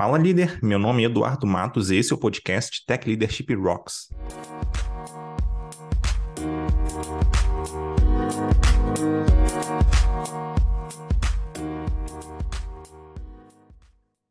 Fala líder, meu nome é Eduardo Matos e esse é o podcast Tech Leadership Rocks.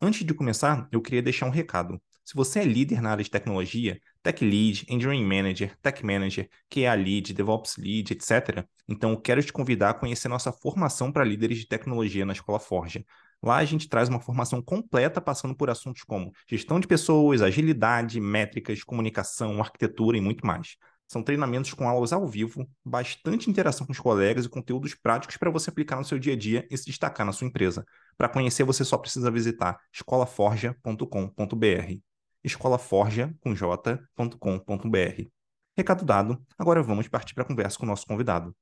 Antes de começar, eu queria deixar um recado. Se você é líder na área de tecnologia, Tech Lead, Engineering Manager, Tech Manager, QA Lead, DevOps Lead, etc., então eu quero te convidar a conhecer nossa formação para líderes de tecnologia na Escola Forja. Lá a gente traz uma formação completa passando por assuntos como gestão de pessoas, agilidade, métricas, comunicação, arquitetura e muito mais. São treinamentos com aulas ao vivo, bastante interação com os colegas e conteúdos práticos para você aplicar no seu dia a dia e se destacar na sua empresa. Para conhecer, você só precisa visitar escolaforja.com.br. escolaforja com j.com.br. Recado dado, agora vamos partir para a conversa com o nosso convidado.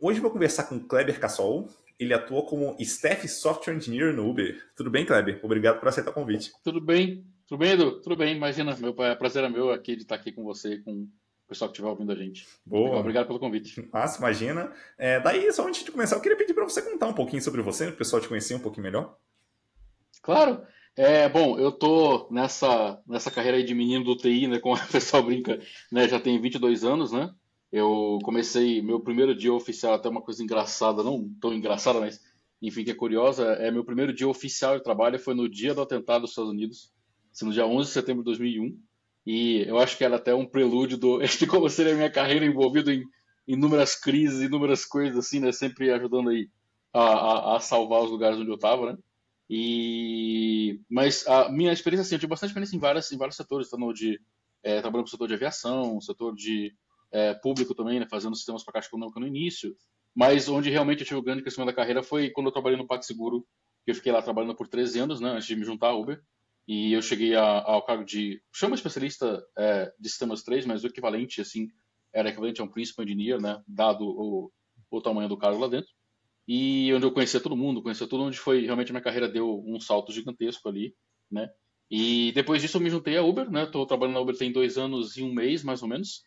Hoje vou conversar com Kleber Cassol, ele atua como Staff Software Engineer no Uber. Tudo bem, Kleber? Obrigado por aceitar o convite. Tudo bem. Tudo bem, Edu? Tudo bem. Imagina, meu prazer é meu aqui de estar aqui com você, com o pessoal que estiver ouvindo a gente. Boa. Obrigado pelo convite. Massa, imagina. É, daí, só antes de começar, eu queria pedir para você contar um pouquinho sobre você, para o pessoal te conhecer um pouquinho melhor. Claro. É, bom, eu tô nessa, nessa carreira aí de menino do TI, né, como o pessoal brinca, né, já tem 22 anos, né, eu comecei meu primeiro dia oficial, até uma coisa engraçada, não tão engraçada, mas enfim, que é curiosa. É meu primeiro dia oficial de trabalho foi no dia do atentado dos Estados Unidos, assim, no dia 11 de setembro de 2001. E eu acho que era até um prelúdio do, de como seria a minha carreira envolvido em inúmeras crises, inúmeras coisas assim, né? Sempre ajudando aí a, a, a salvar os lugares onde eu estava, né? E mas a minha experiência assim, eu tive bastante experiência em várias em vários setores, tanto de é, trabalhando no setor de aviação, setor de é, público também, né, fazendo sistemas para caixa econômica no início, mas onde realmente eu tive o grande crescimento da carreira foi quando eu trabalhei no PagSeguro, que eu fiquei lá trabalhando por 13 anos, né, antes de me juntar à Uber, e eu cheguei a, ao cargo de, chama especialista é, de sistemas 3, mas o equivalente, assim, era equivalente a um Principal Engineer, né, dado o, o tamanho do cargo lá dentro, e onde eu conhecia todo mundo, conhecia tudo, onde foi, realmente a minha carreira deu um salto gigantesco ali, né, e depois disso eu me juntei à Uber, né, trabalhando na Uber tem dois anos e um mês, mais ou menos,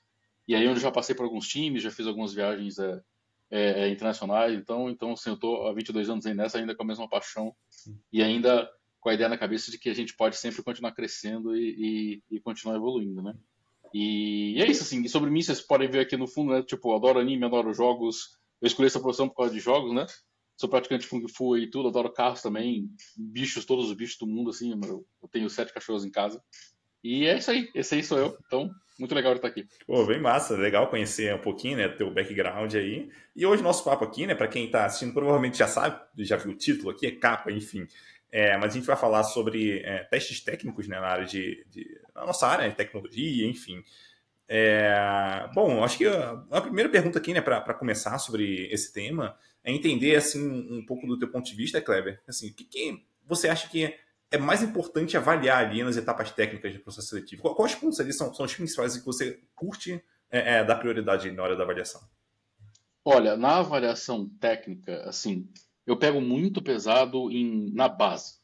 e aí eu já passei por alguns times, já fiz algumas viagens é, é, é internacionais, então, então assim, eu estou há 22 anos aí nessa, ainda com a mesma paixão e ainda com a ideia na cabeça de que a gente pode sempre continuar crescendo e, e, e continuar evoluindo, né? E, e, é isso, assim, e sobre mim vocês podem ver aqui no fundo, né, tipo, eu adoro anime, adoro jogos, eu escolhi essa profissão por causa de jogos, né? Sou praticante Kung Fu e tudo, adoro carros também, bichos, todos os bichos do mundo, assim, eu tenho sete cachorros em casa. E é isso aí, esse aí sou eu, então muito legal estar aqui. Pô, bem massa, legal conhecer um pouquinho, né, teu background aí. E hoje nosso papo aqui, né, para quem está assistindo provavelmente já sabe, já viu o título aqui, é capa, enfim. É, mas a gente vai falar sobre é, testes técnicos, né, na área de, de na nossa área, de tecnologia, enfim. É, bom, acho que a, a, primeira pergunta aqui, né, para começar sobre esse tema, é entender assim um pouco do teu ponto de vista, Kleber. Assim, o que, que você acha que é mais importante avaliar ali nas etapas técnicas do processo seletivo? Quais pontos ali são, são os principais que você curte é, é, dar prioridade na hora da avaliação? Olha, na avaliação técnica, assim, eu pego muito pesado em, na base.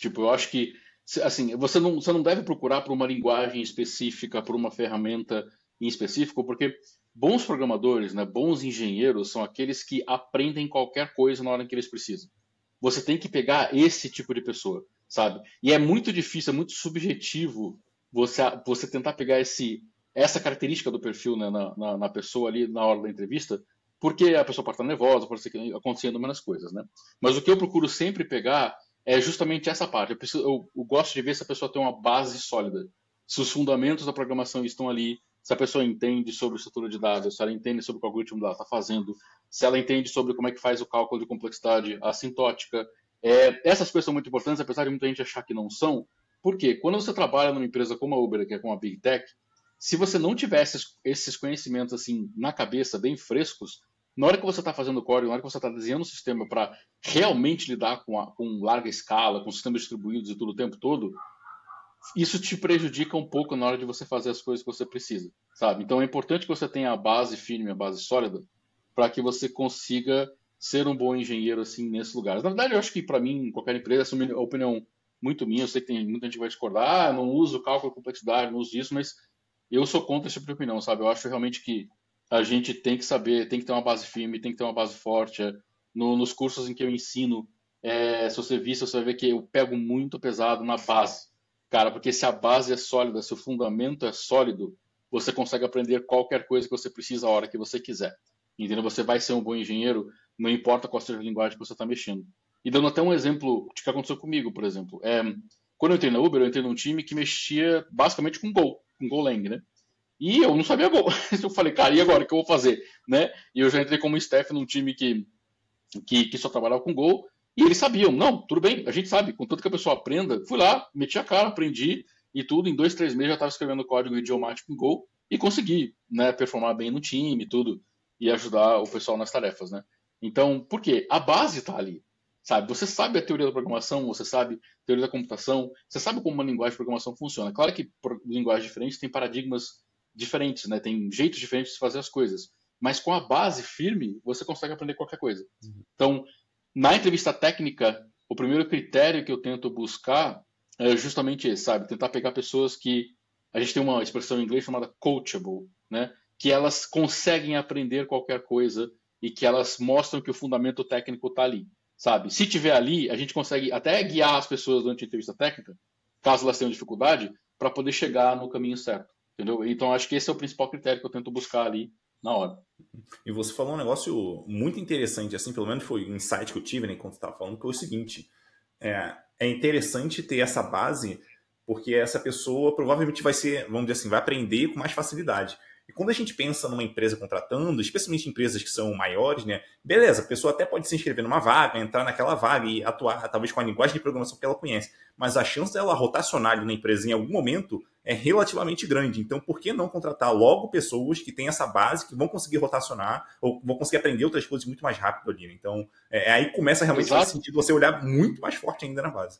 Tipo, eu acho que assim, você não, você não deve procurar por uma linguagem específica, por uma ferramenta em específico, porque bons programadores, né, bons engenheiros são aqueles que aprendem qualquer coisa na hora que eles precisam. Você tem que pegar esse tipo de pessoa sabe? E é muito difícil, é muito subjetivo você, você tentar pegar esse, essa característica do perfil né, na, na, na, pessoa ali na hora da entrevista, porque a pessoa pode estar nervosa, pode ser acontecendo menos coisas, né? Mas o que eu procuro sempre pegar é justamente essa parte. Eu, preciso, eu, eu gosto de ver se a pessoa tem uma base sólida, se os fundamentos da programação estão ali, se a pessoa entende sobre estrutura de dados, se ela entende sobre o que o algoritmo está fazendo, se ela entende sobre como é que faz o cálculo de complexidade assintótica, é, essas coisas são muito importantes, apesar de muita gente achar que não são, porque quando você trabalha numa empresa como a Uber, que é como a Big Tech, se você não tivesse esses conhecimentos assim na cabeça, bem frescos, na hora que você está fazendo código, na hora que você está desenhando um sistema para realmente lidar com, a, com larga escala, com sistemas distribuídos e tudo o tempo todo, isso te prejudica um pouco na hora de você fazer as coisas que você precisa, sabe? Então é importante que você tenha a base firme, a base sólida, para que você consiga ser um bom engenheiro assim nesses lugares. Na verdade, eu acho que para mim, qualquer empresa, essa é uma opinião muito minha, eu sei que tem muita gente que vai discordar, ah, não uso cálculo de complexidade, não uso isso, mas eu sou contra esse tipo opinião, sabe? Eu acho realmente que a gente tem que saber, tem que ter uma base firme, tem que ter uma base forte. É, no, nos cursos em que eu ensino, é, se você vir, você vai ver que eu pego muito pesado na base. Cara, porque se a base é sólida, se o fundamento é sólido, você consegue aprender qualquer coisa que você precisa a hora que você quiser. Entendeu? Você vai ser um bom engenheiro, não importa qual seja a linguagem que você está mexendo. E dando até um exemplo de que aconteceu comigo, por exemplo. É, quando eu entrei na Uber, eu entrei num time que mexia basicamente com Go, com Golang, né? E eu não sabia Go. eu falei, cara, e agora? O que eu vou fazer? Né? E eu já entrei como staff num time que, que, que só trabalhava com Go. E eles sabiam, não, tudo bem, a gente sabe, contanto que a pessoa aprenda, fui lá, meti a cara, aprendi e tudo, em dois, três meses já estava escrevendo código idiomático em Go e consegui, né, performar bem no time e tudo, e ajudar o pessoal nas tarefas, né. Então, por quê? A base está ali, sabe? Você sabe a teoria da programação, você sabe a teoria da computação, você sabe como uma linguagem de programação funciona. Claro que linguagens diferentes têm paradigmas diferentes, né, tem jeitos diferentes de fazer as coisas, mas com a base firme, você consegue aprender qualquer coisa. Uhum. Então, na entrevista técnica, o primeiro critério que eu tento buscar é justamente esse, sabe? Tentar pegar pessoas que. A gente tem uma expressão em inglês chamada coachable, né? Que elas conseguem aprender qualquer coisa e que elas mostram que o fundamento técnico está ali, sabe? Se tiver ali, a gente consegue até guiar as pessoas durante a entrevista técnica, caso elas tenham dificuldade, para poder chegar no caminho certo, entendeu? Então acho que esse é o principal critério que eu tento buscar ali na hora. E você falou um negócio muito interessante, assim, pelo menos foi um insight que eu tive né, enquanto estava falando, que foi o seguinte: é, é interessante ter essa base, porque essa pessoa provavelmente vai ser, vamos dizer assim, vai aprender com mais facilidade. E quando a gente pensa numa empresa contratando, especialmente empresas que são maiores, né? Beleza, a pessoa até pode se inscrever numa vaga, entrar naquela vaga e atuar, talvez com a linguagem de programação que ela conhece. Mas a chance dela rotacionar ali na empresa em algum momento é relativamente grande. Então, por que não contratar logo pessoas que têm essa base, que vão conseguir rotacionar ou vão conseguir aprender outras coisas muito mais rápido ali? Né? Então, é, é, aí começa realmente a fazer sentido você olhar muito mais forte ainda na base.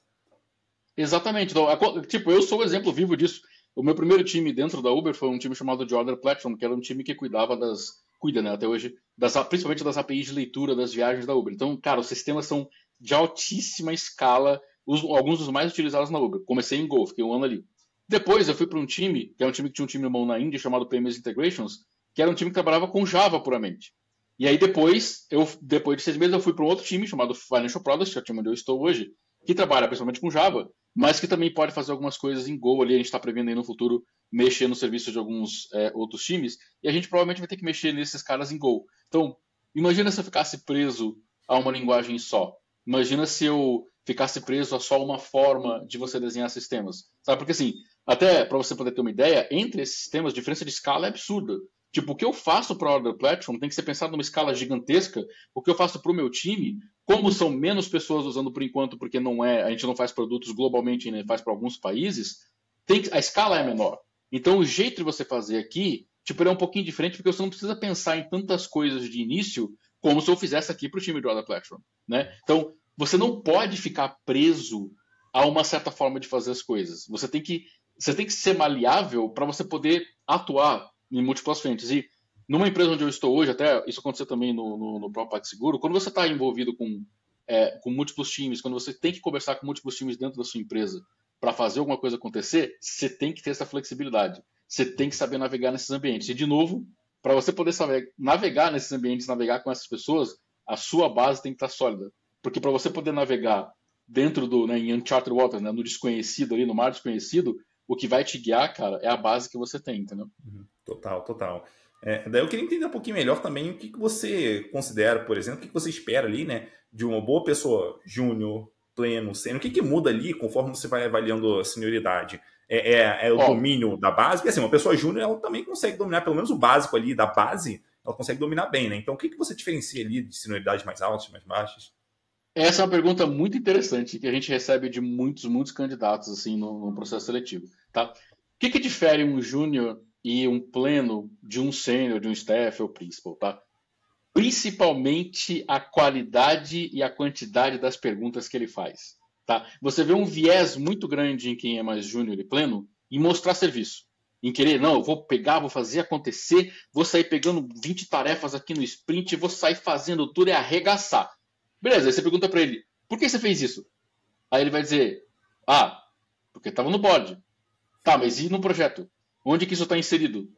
Exatamente. Então, tipo, eu sou o exemplo vivo disso. O meu primeiro time dentro da Uber foi um time chamado Order Platform, que era um time que cuidava das. cuida, né, até hoje, das, principalmente das APIs de leitura das viagens da Uber. Então, cara, os sistemas são de altíssima escala, os, alguns dos mais utilizados na Uber. Comecei em Go, fiquei um ano ali. Depois eu fui para um time, que é um time que tinha um time mão na Índia chamado Payments Integrations, que era um time que trabalhava com Java puramente. E aí depois, eu, depois de seis meses, eu fui para um outro time chamado Financial Products, que é o time onde eu estou hoje, que trabalha principalmente com Java, mas que também pode fazer algumas coisas em Go ali. A gente está prevendo aí no futuro mexer no serviço de alguns é, outros times, e a gente provavelmente vai ter que mexer nesses caras em Go. Então, imagina se eu ficasse preso a uma linguagem só. Imagina se eu ficasse preso a só uma forma de você desenhar sistemas. Sabe? Porque assim, até para você poder ter uma ideia, entre esses sistemas, a diferença de escala é absurda. Tipo, o que eu faço para a Order Platform tem que ser pensado numa escala gigantesca. O que eu faço para o meu time, como são menos pessoas usando por enquanto, porque não é, a gente não faz produtos globalmente, né, faz para alguns países, tem que, a escala é menor. Então, o jeito de você fazer aqui, tipo, é um pouquinho diferente, porque você não precisa pensar em tantas coisas de início como se eu fizesse aqui para o time de Order Platform, né? Então, você não pode ficar preso a uma certa forma de fazer as coisas. Você tem que, você tem que ser maleável para você poder atuar em múltiplas frentes. E numa empresa onde eu estou hoje, até isso aconteceu também no, no, no próprio quando você está envolvido com, é, com múltiplos times, quando você tem que conversar com múltiplos times dentro da sua empresa para fazer alguma coisa acontecer, você tem que ter essa flexibilidade. Você tem que saber navegar nesses ambientes. E, de novo, para você poder saber navegar nesses ambientes, navegar com essas pessoas, a sua base tem que estar tá sólida. Porque para você poder navegar dentro do, né, em Uncharted Waters, né, no desconhecido ali, no mar desconhecido, o que vai te guiar, cara, é a base que você tem, entendeu? Uhum. Total, total. É, daí eu queria entender um pouquinho melhor também o que, que você considera, por exemplo, o que, que você espera ali, né, de uma boa pessoa júnior, pleno, sênior, o que, que muda ali conforme você vai avaliando a senioridade? É, é, é o oh. domínio da base? Porque assim, uma pessoa júnior, ela também consegue dominar pelo menos o básico ali da base, ela consegue dominar bem, né? Então, o que, que você diferencia ali de senioridades mais altas, mais baixas? Essa é uma pergunta muito interessante que a gente recebe de muitos, muitos candidatos assim no, no processo seletivo, tá? O que, que difere um júnior e um pleno de um sênior, de um staff ou principal, tá? Principalmente a qualidade e a quantidade das perguntas que ele faz, tá? Você vê um viés muito grande em quem é mais júnior e pleno em mostrar serviço, em querer, não, eu vou pegar, vou fazer acontecer, vou sair pegando 20 tarefas aqui no sprint, vou sair fazendo tudo e arregaçar. Beleza, aí você pergunta para ele, por que você fez isso? Aí ele vai dizer, ah, porque estava no board. Tá, mas e no projeto? Onde que isso está inserido?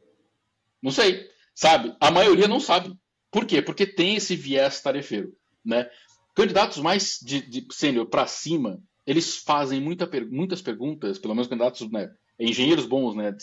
Não sei. Sabe? A maioria não sabe. Por quê? Porque tem esse viés tarefeiro. Né? candidatos mais de, de sênior para cima, eles fazem muita, muitas perguntas, pelo menos candidatos, né, engenheiros bons, né,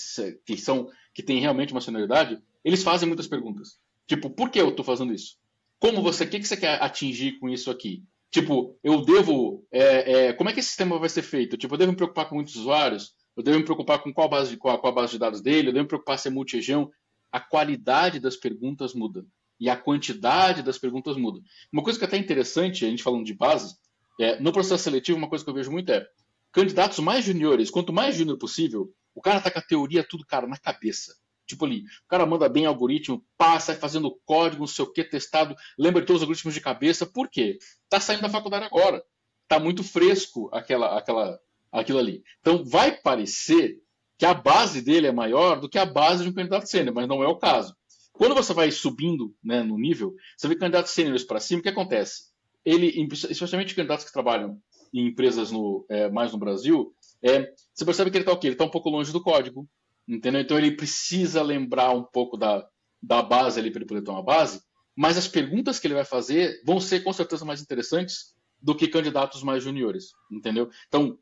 que são que têm realmente uma senioridade, eles fazem muitas perguntas. Tipo, por que eu estou fazendo isso? Como você, o que, que você quer atingir com isso aqui? Tipo, eu devo, é, é, como é que esse sistema vai ser feito? Tipo, eu devo me preocupar com muitos usuários? Eu devo me preocupar com qual base qual, qual base de dados dele? Eu devo me preocupar se é multi-região? A qualidade das perguntas muda e a quantidade das perguntas muda. Uma coisa que é até interessante, a gente falando de bases, é, no processo seletivo, uma coisa que eu vejo muito é candidatos mais juniores, quanto mais júnior possível, o cara tá com a teoria tudo, cara, na cabeça. Tipo ali, o cara manda bem algoritmo, passa, fazendo código, não sei o que, testado, lembra de todos os algoritmos de cabeça. Por quê? Tá saindo da faculdade agora. Tá muito fresco aquela, aquela, aquilo ali. Então vai parecer que a base dele é maior do que a base de um candidato sênior, mas não é o caso. Quando você vai subindo né, no nível, você vê candidatos sêniores para cima, o que acontece? Ele, especialmente candidatos que trabalham em empresas no, é, mais no Brasil, é, você percebe que ele está o quê? Ele está um pouco longe do código, entendeu? Então ele precisa lembrar um pouco da, da base ali para ele poder uma base, mas as perguntas que ele vai fazer vão ser com certeza mais interessantes do que candidatos mais juniores, entendeu? Então,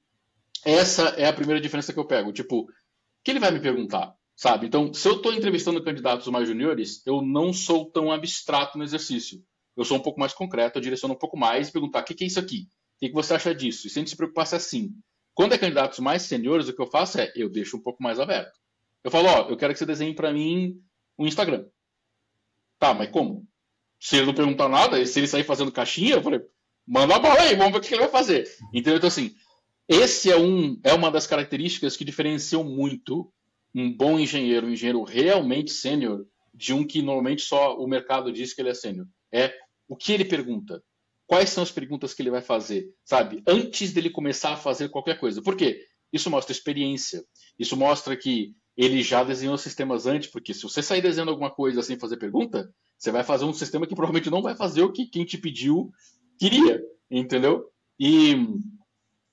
essa é a primeira diferença que eu pego. Tipo, o que ele vai me perguntar? Sabe? Então, se eu estou entrevistando candidatos mais juniores, eu não sou tão abstrato no exercício. Eu sou um pouco mais concreto, eu direciono um pouco mais e perguntar: o que, que, é isso aqui? O que, você acha disso? E se preocupar se é assim. Quando é candidatos mais seniores, o que eu faço é eu deixo um pouco mais aberto. Eu falo: ó, eu quero que você desenhe para mim um Instagram. Tá, mas como? Se ele não perguntar nada, se ele sair fazendo caixinha, eu falei: manda a bola aí, vamos ver o que ele vai fazer. Entendeu? Então, assim, esse é, um, é uma das características que diferenciam muito um bom engenheiro, um engenheiro realmente sênior, de um que normalmente só o mercado diz que ele é sênior. É o que ele pergunta. Quais são as perguntas que ele vai fazer, sabe? Antes dele começar a fazer qualquer coisa. Por quê? Isso mostra experiência. Isso mostra que ele já desenhou sistemas antes, porque se você sair desenhando alguma coisa sem fazer pergunta, você vai fazer um sistema que provavelmente não vai fazer o que quem te pediu queria, entendeu? E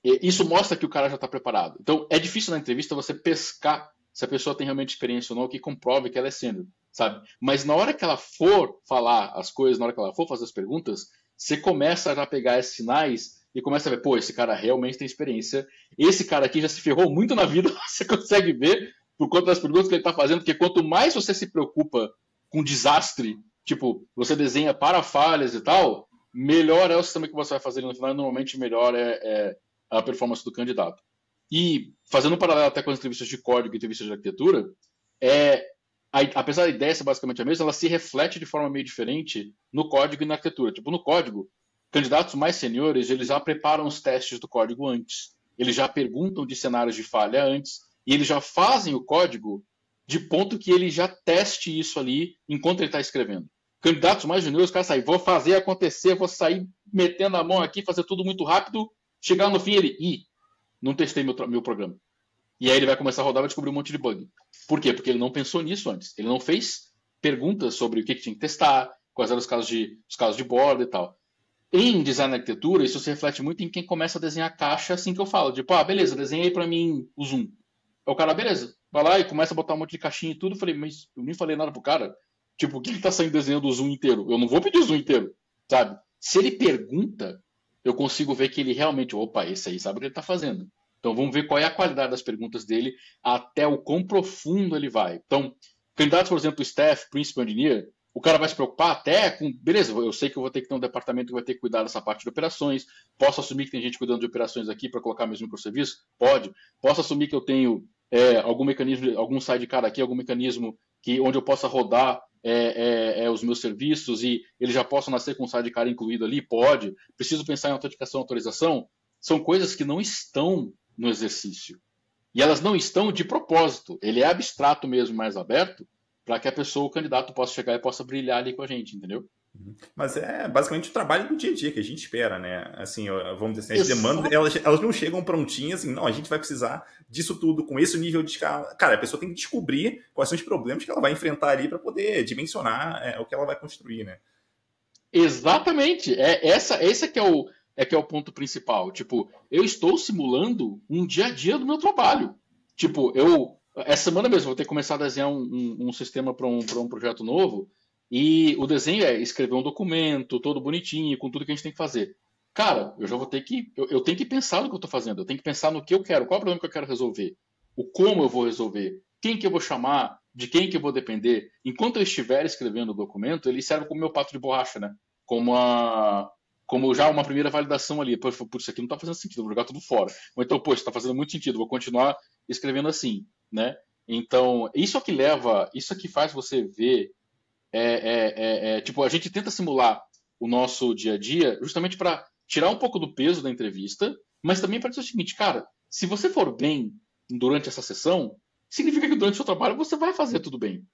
isso mostra que o cara já está preparado. Então, é difícil na entrevista você pescar se a pessoa tem realmente experiência ou não, que comprove que ela é sênior, sabe? Mas na hora que ela for falar as coisas, na hora que ela for fazer as perguntas, você começa a já pegar esses sinais e começa a ver, pô, esse cara realmente tem experiência, esse cara aqui já se ferrou muito na vida, você consegue ver por conta das perguntas que ele está fazendo, porque quanto mais você se preocupa com desastre, tipo, você desenha para falhas e tal, melhor é o sistema que você vai fazer no final, e normalmente melhor é, é a performance do candidato. E fazendo um paralelo até com as entrevistas de código e entrevistas de arquitetura, é, a, apesar da ideia ser basicamente a mesma, ela se reflete de forma meio diferente no código e na arquitetura. Tipo, no código, candidatos mais seniores, eles já preparam os testes do código antes, eles já perguntam de cenários de falha antes, e eles já fazem o código de ponto que ele já teste isso ali enquanto ele está escrevendo. Candidatos mais juniores, os caras saem, vou fazer acontecer, vou sair metendo a mão aqui, fazer tudo muito rápido, chegar no fim ele, ih, não testei meu, meu programa. E aí ele vai começar a rodar e vai descobrir um monte de bug. Por quê? Porque ele não pensou nisso antes. Ele não fez perguntas sobre o que, que tinha que testar, quais eram os casos de, os casos de borda e tal. Em design arquitetura, isso se reflete muito em quem começa a desenhar caixa assim que eu falo. Tipo, ah, beleza, desenhei para mim o zoom. O cara, beleza, vai lá e começa a botar um monte de caixinha e tudo. Eu falei, mas eu nem falei nada pro cara. Tipo, o que ele tá saindo desenhando o zoom inteiro? Eu não vou pedir o zoom inteiro, sabe? Se ele pergunta, eu consigo ver que ele realmente, opa, esse aí sabe o que ele está fazendo. Então vamos ver qual é a qualidade das perguntas dele, até o quão profundo ele vai. Então, candidatos, por exemplo, staff, principal engineer, o cara vai se preocupar até com, beleza, eu sei que eu vou ter que ter um departamento que vai ter que cuidar dessa parte de operações, posso assumir que tem gente cuidando de operações aqui para colocar meus microserviços? Pode. Posso assumir que eu tenho é, algum mecanismo, algum sidecar aqui, algum mecanismo que onde eu possa rodar é, é, é, os meus serviços e eles já possam nascer com o sidecar incluído ali? Pode. Preciso pensar em autenticação e autorização? São coisas que não estão no exercício. E elas não estão de propósito. Ele é abstrato mesmo, mais aberto, para que a pessoa, o candidato, possa chegar e possa brilhar ali com a gente, entendeu? Uhum. Mas é basicamente o trabalho do dia a dia que a gente espera, né? Assim, vamos dizer assim, as demandas, elas, elas não chegam prontinhas, assim, não, a gente vai precisar disso tudo, com esse nível de escala. Cara, a pessoa tem que descobrir quais são os problemas que ela vai enfrentar ali para poder dimensionar é, o que ela vai construir, né? Exatamente. É, essa, esse é que é o, é que é o ponto principal. Tipo, eu estou simulando um dia a dia do meu trabalho. Tipo, eu. Essa semana mesmo vou ter que começar a desenhar um, um, um sistema para um, um projeto novo. E o desenho é escrever um documento, todo bonitinho, com tudo que a gente tem que fazer. cara, eu já vou ter que. Eu, eu tenho que pensar no que eu estou fazendo, eu tenho que pensar no que eu quero, qual é o problema que eu quero resolver, o como eu vou resolver, quem que eu vou chamar, de quem que eu vou depender. Enquanto eu estiver escrevendo o documento, ele serve como meu pato de borracha, né? Como a, como já uma primeira validação ali. Por, isso aqui não está fazendo sentido, vou jogar tudo fora. Ou então, poxa, está fazendo muito sentido, vou continuar escrevendo assim, né? Então, isso é que leva, isso é que faz você ver, é, é, é, é tipo, a gente tenta simular o nosso dia a dia justamente para tirar um pouco do peso da entrevista, mas também para dizer o seguinte, cara, se você for bem durante essa sessão, significa que durante o seu trabalho você vai fazer tudo bem.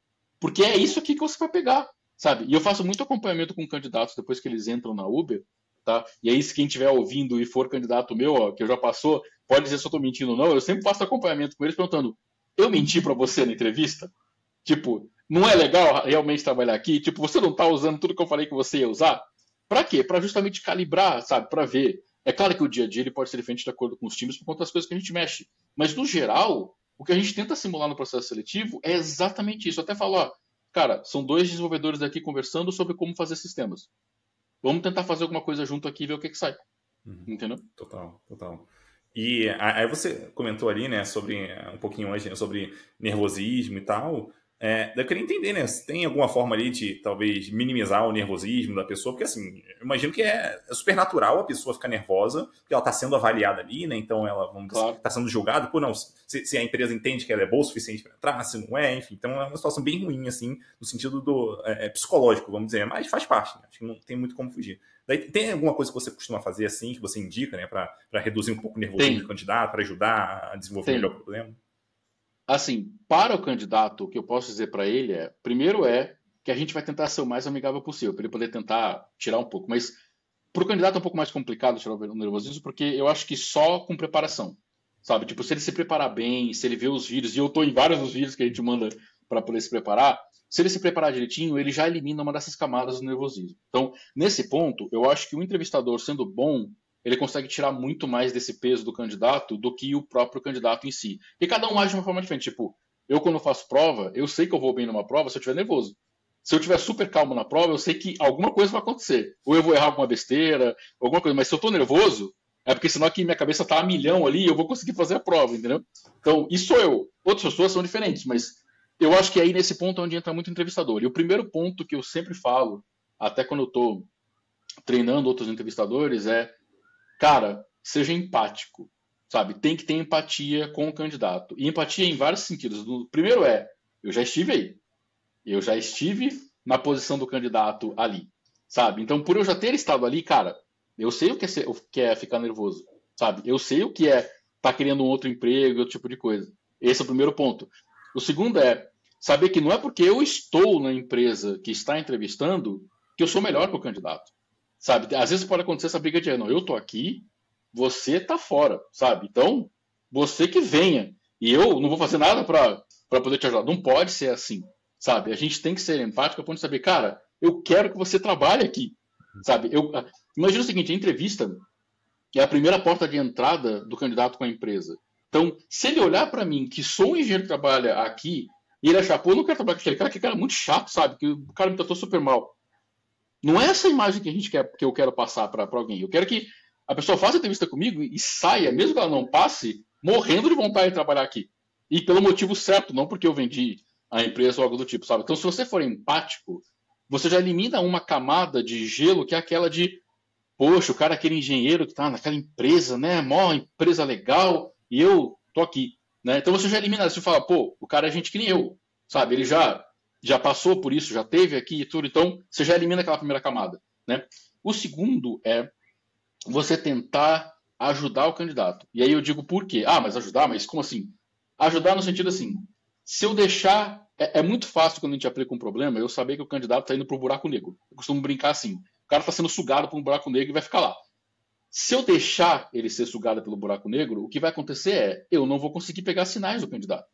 Porque é isso aqui que você vai pegar, sabe? E eu faço muito acompanhamento com candidatos depois que eles entram na Uber, tá? E aí, se quem estiver ouvindo e for candidato meu, ó, que já passou, pode dizer se eu estou mentindo ou não, eu sempre faço acompanhamento com eles perguntando: eu menti para você na entrevista? Tipo, não é legal realmente trabalhar aqui? Tipo, você não está usando tudo que eu falei que você ia usar? Para quê? Para justamente calibrar, sabe? Para ver. É claro que o dia a dia ele pode ser diferente de acordo com os times por conta das coisas que a gente mexe. Mas, no geral, o que a gente tenta simular no processo seletivo é exatamente isso. Eu até falo, ó, cara, são dois desenvolvedores aqui conversando sobre como fazer sistemas. Vamos tentar fazer alguma coisa junto aqui e ver o que, que sai. Uhum. Entendeu? Total, total. E aí você comentou ali, né, sobre um pouquinho antes, né, sobre nervosismo e tal. É, eu queria entender, né? Se tem alguma forma ali de talvez minimizar o nervosismo da pessoa, porque assim, eu imagino que é, é super natural a pessoa ficar nervosa, porque ela está sendo avaliada ali, né? Então ela, vamos claro. está sendo julgada, por não, se, se, a empresa entende que ela é boa o suficiente para entrar, se não é, enfim. Então é uma situação bem ruim, assim, no sentido do é, é, psicológico, vamos dizer, mas faz parte, né? Acho que não tem muito como fugir. Daí, tem alguma coisa que você costuma fazer assim, que você indica, né, para reduzir um pouco o nervosismo do candidato, para ajudar a desenvolver tem. melhor o problema? assim, para o candidato, o que eu posso dizer para ele é, primeiro é que a gente vai tentar ser o mais amigável possível, para ele poder tentar tirar um pouco. Mas para o candidato é um pouco mais complicado tirar o nervosismo, porque eu acho que só com preparação, sabe? Tipo, se ele se preparar bem, se ele ver os vídeos, e eu estou em vários dos vídeos que a gente manda para poder se preparar, se ele se preparar direitinho, ele já elimina uma dessas camadas do nervosismo. Então, nesse ponto, eu acho que o entrevistador, sendo bom, ele consegue tirar muito mais desse peso do candidato do que o próprio candidato em si. E cada um age de uma forma diferente. Tipo, eu quando faço prova, eu sei que eu vou bem numa prova se eu estiver nervoso. Se eu estiver super calmo na prova, eu sei que alguma coisa vai acontecer. Ou eu vou errar alguma besteira, alguma coisa. Mas se eu estou nervoso, é porque senão aqui minha cabeça está a milhão ali eu vou conseguir fazer a prova, entendeu? Então, isso sou eu. Outras pessoas são diferentes, mas eu acho que é aí nesse ponto é onde entra muito entrevistador. E o primeiro ponto que eu sempre falo, até quando eu estou treinando outros entrevistadores, é cara, seja empático, sabe? Tem que ter empatia com o candidato. E empatia em vários sentidos. O primeiro é, eu já estive aí. Eu já estive na posição do candidato ali, sabe? Então, por eu já ter estado ali, cara, eu sei o que é, ser, o que é ficar nervoso, sabe? Eu sei o que é estar tá querendo um outro emprego, outro tipo de coisa. Esse é o primeiro ponto. O segundo é saber que não é porque eu estou na empresa que está entrevistando que eu sou melhor que o candidato. Sabe? Às vezes pode acontecer essa briga de, não, eu tô aqui, você tá fora, sabe? Então, você que venha. E eu não vou fazer nada para poder te ajudar. Não pode ser assim, sabe? A gente tem que ser empático a ponto de saber, cara, eu quero que você trabalhe aqui, sabe? Eu, ah, imagina o seguinte, a entrevista é a primeira porta de entrada do candidato com a empresa. Então, se ele olhar para mim, que sou um engenheiro que trabalha aqui, e ele achar, pô, eu não quero trabalhar com aquele cara, que cara é muito chato, sabe? Que o cara me tratou super mal. Não é essa imagem que a gente quer, que eu quero passar para alguém. Eu quero que a pessoa faça a entrevista comigo e saia, mesmo que ela não passe, morrendo de vontade de trabalhar aqui. E pelo motivo certo, não porque eu vendi a empresa ou algo do tipo, sabe? Então, se você for empático, você já elimina uma camada de gelo que é aquela de, poxa, o cara é aquele engenheiro que está naquela empresa, né? Mó empresa legal, e eu tô aqui. Né? Então você já elimina, você fala, pô, o cara é gente que nem eu, sabe? Ele já já passou por isso, já teve aqui e tudo, então você já elimina aquela primeira camada. Né? O segundo é você tentar ajudar o candidato. E aí eu digo por quê? Ah, mas ajudar? Mas como assim? Ajudar no sentido assim, se eu deixar. É, é muito fácil quando a gente aplica um problema eu saber que o candidato está indo para o buraco negro. Eu costumo brincar assim: o cara está sendo sugado por um buraco negro e vai ficar lá. Se eu deixar ele ser sugado pelo buraco negro, o que vai acontecer é eu não vou conseguir pegar sinais do candidato.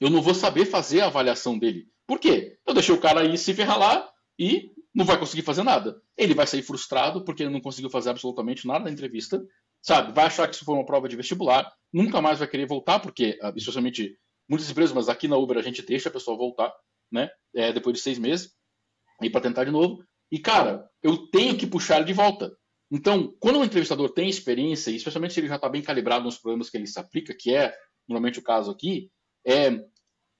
Eu não vou saber fazer a avaliação dele. Por quê? Eu deixei o cara aí se ferrar lá e não vai conseguir fazer nada. Ele vai sair frustrado porque ele não conseguiu fazer absolutamente nada na entrevista, sabe? Vai achar que isso foi uma prova de vestibular, nunca mais vai querer voltar, porque, ah, especialmente muitas empresas, mas aqui na Uber a gente deixa a pessoa voltar, né? É, depois de seis meses, e para tentar de novo. E, cara, eu tenho que puxar ele de volta. Então, quando um entrevistador tem experiência, especialmente se ele já está bem calibrado nos problemas que ele se aplica, que é normalmente o caso aqui, é,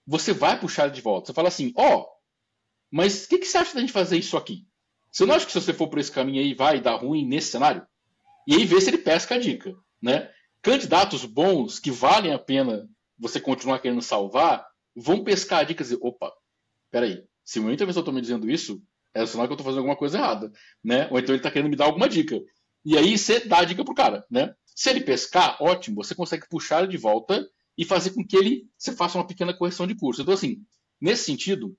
você vai puxar de volta. Você fala assim, ó, oh, mas o que, que, você acha da gente fazer isso aqui? Você não acha que se você for por esse caminho aí vai dar ruim nesse cenário? E aí vê se ele pesca a dica, né? Candidatos bons que valem a pena você continuar querendo salvar, vão pescar a dica e dizer, opa, peraí, se o meu entrevistador está me dizendo isso, é sinal que eu estou fazendo alguma coisa errada, né? Ou então ele está querendo me dar alguma dica. E aí você dá a dica pro cara, né? Se ele pescar, ótimo, você consegue puxar ele de volta e fazer com que ele você faça uma pequena correção de curso. Então, assim, nesse sentido,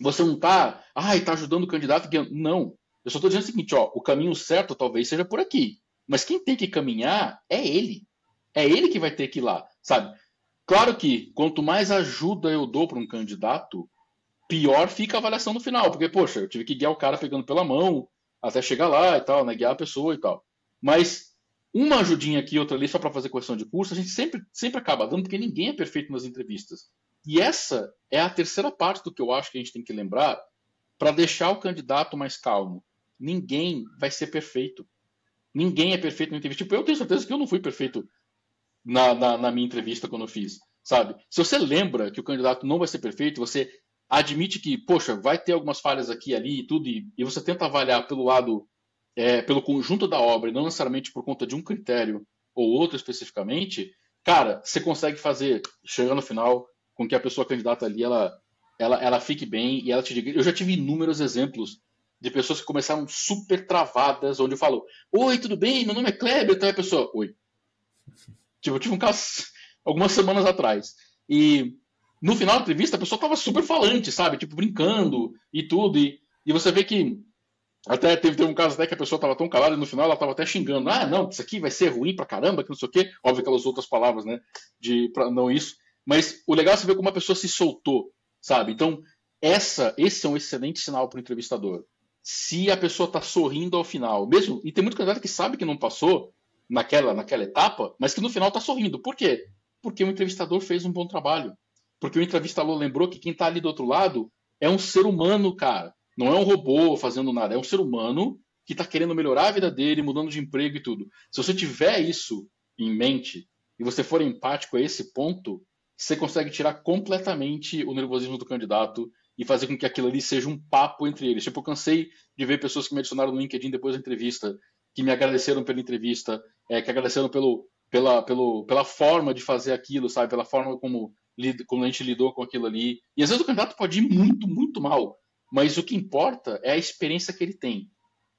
você não está, ai, está ajudando o candidato. Não. Eu só estou dizendo o seguinte, ó, o caminho certo talvez seja por aqui. Mas quem tem que caminhar é ele. É ele que vai ter que ir lá, sabe? Claro que quanto mais ajuda eu dou para um candidato, pior fica a avaliação no final, porque, poxa, eu tive que guiar o cara pegando pela mão até chegar lá e tal, né? Guiar a pessoa e tal. Mas uma ajudinha aqui, outra ali, só para fazer correção de curso, a gente sempre, sempre acaba dando, porque ninguém é perfeito nas entrevistas. E essa é a terceira parte do que eu acho que a gente tem que lembrar para deixar o candidato mais calmo. Ninguém vai ser perfeito. Ninguém é perfeito na entrevista. Tipo, eu tenho certeza que eu não fui perfeito na, na, na minha entrevista quando eu fiz, sabe? Se você lembra que o candidato não vai ser perfeito, você admite que, poxa, vai ter algumas falhas aqui ali e tudo, e, e você tenta avaliar pelo lado, é, pelo conjunto da obra, e não necessariamente por conta de um critério ou outro especificamente, cara, você consegue fazer, chegar no final, com que a pessoa candidata ali, ela, ela, ela fique bem e ela te diga. Eu já tive inúmeros exemplos de pessoas que começaram super travadas, onde eu falo, oi, tudo bem? Meu nome é Kleber, então a pessoa, oi. Tipo, eu tive um caso algumas semanas atrás. E no final da entrevista, a pessoa tava super falante, sabe? Tipo, brincando e tudo. E, e você vê que. Até teve, teve um caso até que a pessoa tava tão calada e no final ela tava até xingando. Ah, não, isso aqui vai ser ruim pra caramba, que não sei o quê. Óbvio aquelas outras palavras, né? De, pra, não isso. Mas o legal é você ver como a pessoa se soltou, sabe? Então, essa, esse é um excelente sinal para o entrevistador. Se a pessoa está sorrindo ao final, mesmo, e tem muito candidato que sabe que não passou naquela, naquela etapa, mas que no final está sorrindo. Por quê? Porque o entrevistador fez um bom trabalho. Porque o entrevistador lembrou que quem está ali do outro lado é um ser humano, cara. Não é um robô fazendo nada, é um ser humano que está querendo melhorar a vida dele, mudando de emprego e tudo. Se você tiver isso em mente e você for empático a esse ponto, você consegue tirar completamente o nervosismo do candidato e fazer com que aquilo ali seja um papo entre eles. Tipo, eu cansei de ver pessoas que me adicionaram no LinkedIn depois da entrevista, que me agradeceram pela entrevista, é, que agradeceram pelo, pela, pelo, pela forma de fazer aquilo, sabe? Pela forma como como a gente lidou com aquilo ali. E às vezes o candidato pode ir muito, muito mal, mas o que importa é a experiência que ele tem.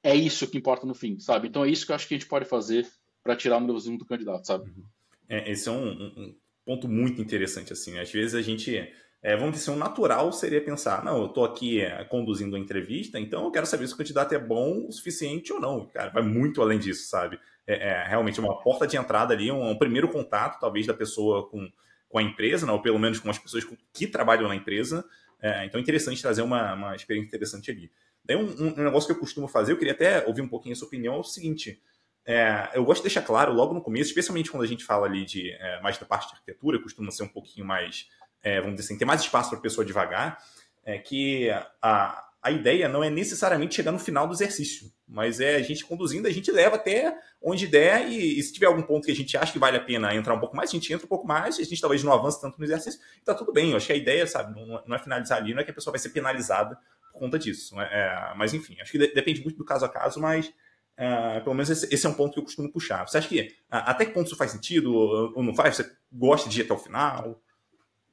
É isso que importa no fim, sabe? Então é isso que eu acho que a gente pode fazer para tirar o nervosismo do candidato, sabe? Uhum. É, esse é um, um, ponto muito interessante, assim. Às vezes a gente, é, vamos dizer, um natural seria pensar, não, eu estou aqui é, conduzindo a entrevista, então eu quero saber se o candidato é bom o suficiente ou não. Cara, vai muito além disso, sabe? É, é realmente uma porta de entrada ali, um, um primeiro contato, talvez, da pessoa com com a empresa, né, ou pelo menos com as pessoas que trabalham na empresa. É, então é interessante trazer uma, uma experiência interessante ali. Daí um, um, negócio que eu costumo fazer, eu queria até ouvir um pouquinho a sua opinião, é o seguinte. É, eu gosto de deixar claro logo no começo, especialmente quando a gente fala ali de é, mais da parte de arquitetura, costuma ser um pouquinho mais, é, vamos dizer assim, ter mais espaço para a pessoa devagar, é que a, a ideia não é necessariamente chegar no final do exercício, mas é a gente conduzindo, a gente leva até onde der e, e, se tiver algum ponto que a gente acha que vale a pena entrar um pouco mais, a gente entra um pouco mais, a gente talvez não avance tanto no exercício, tá tudo bem. Eu acho que a ideia, sabe, não, não é finalizar ali, não é que a pessoa vai ser penalizada por conta disso. É, é mas enfim, acho que de, depende muito do caso a caso, mas é, pelo menos esse, esse, é um ponto que eu costumo puxar. Você acha que até que ponto isso faz sentido ou, ou não faz? Você gosta de ir até o final?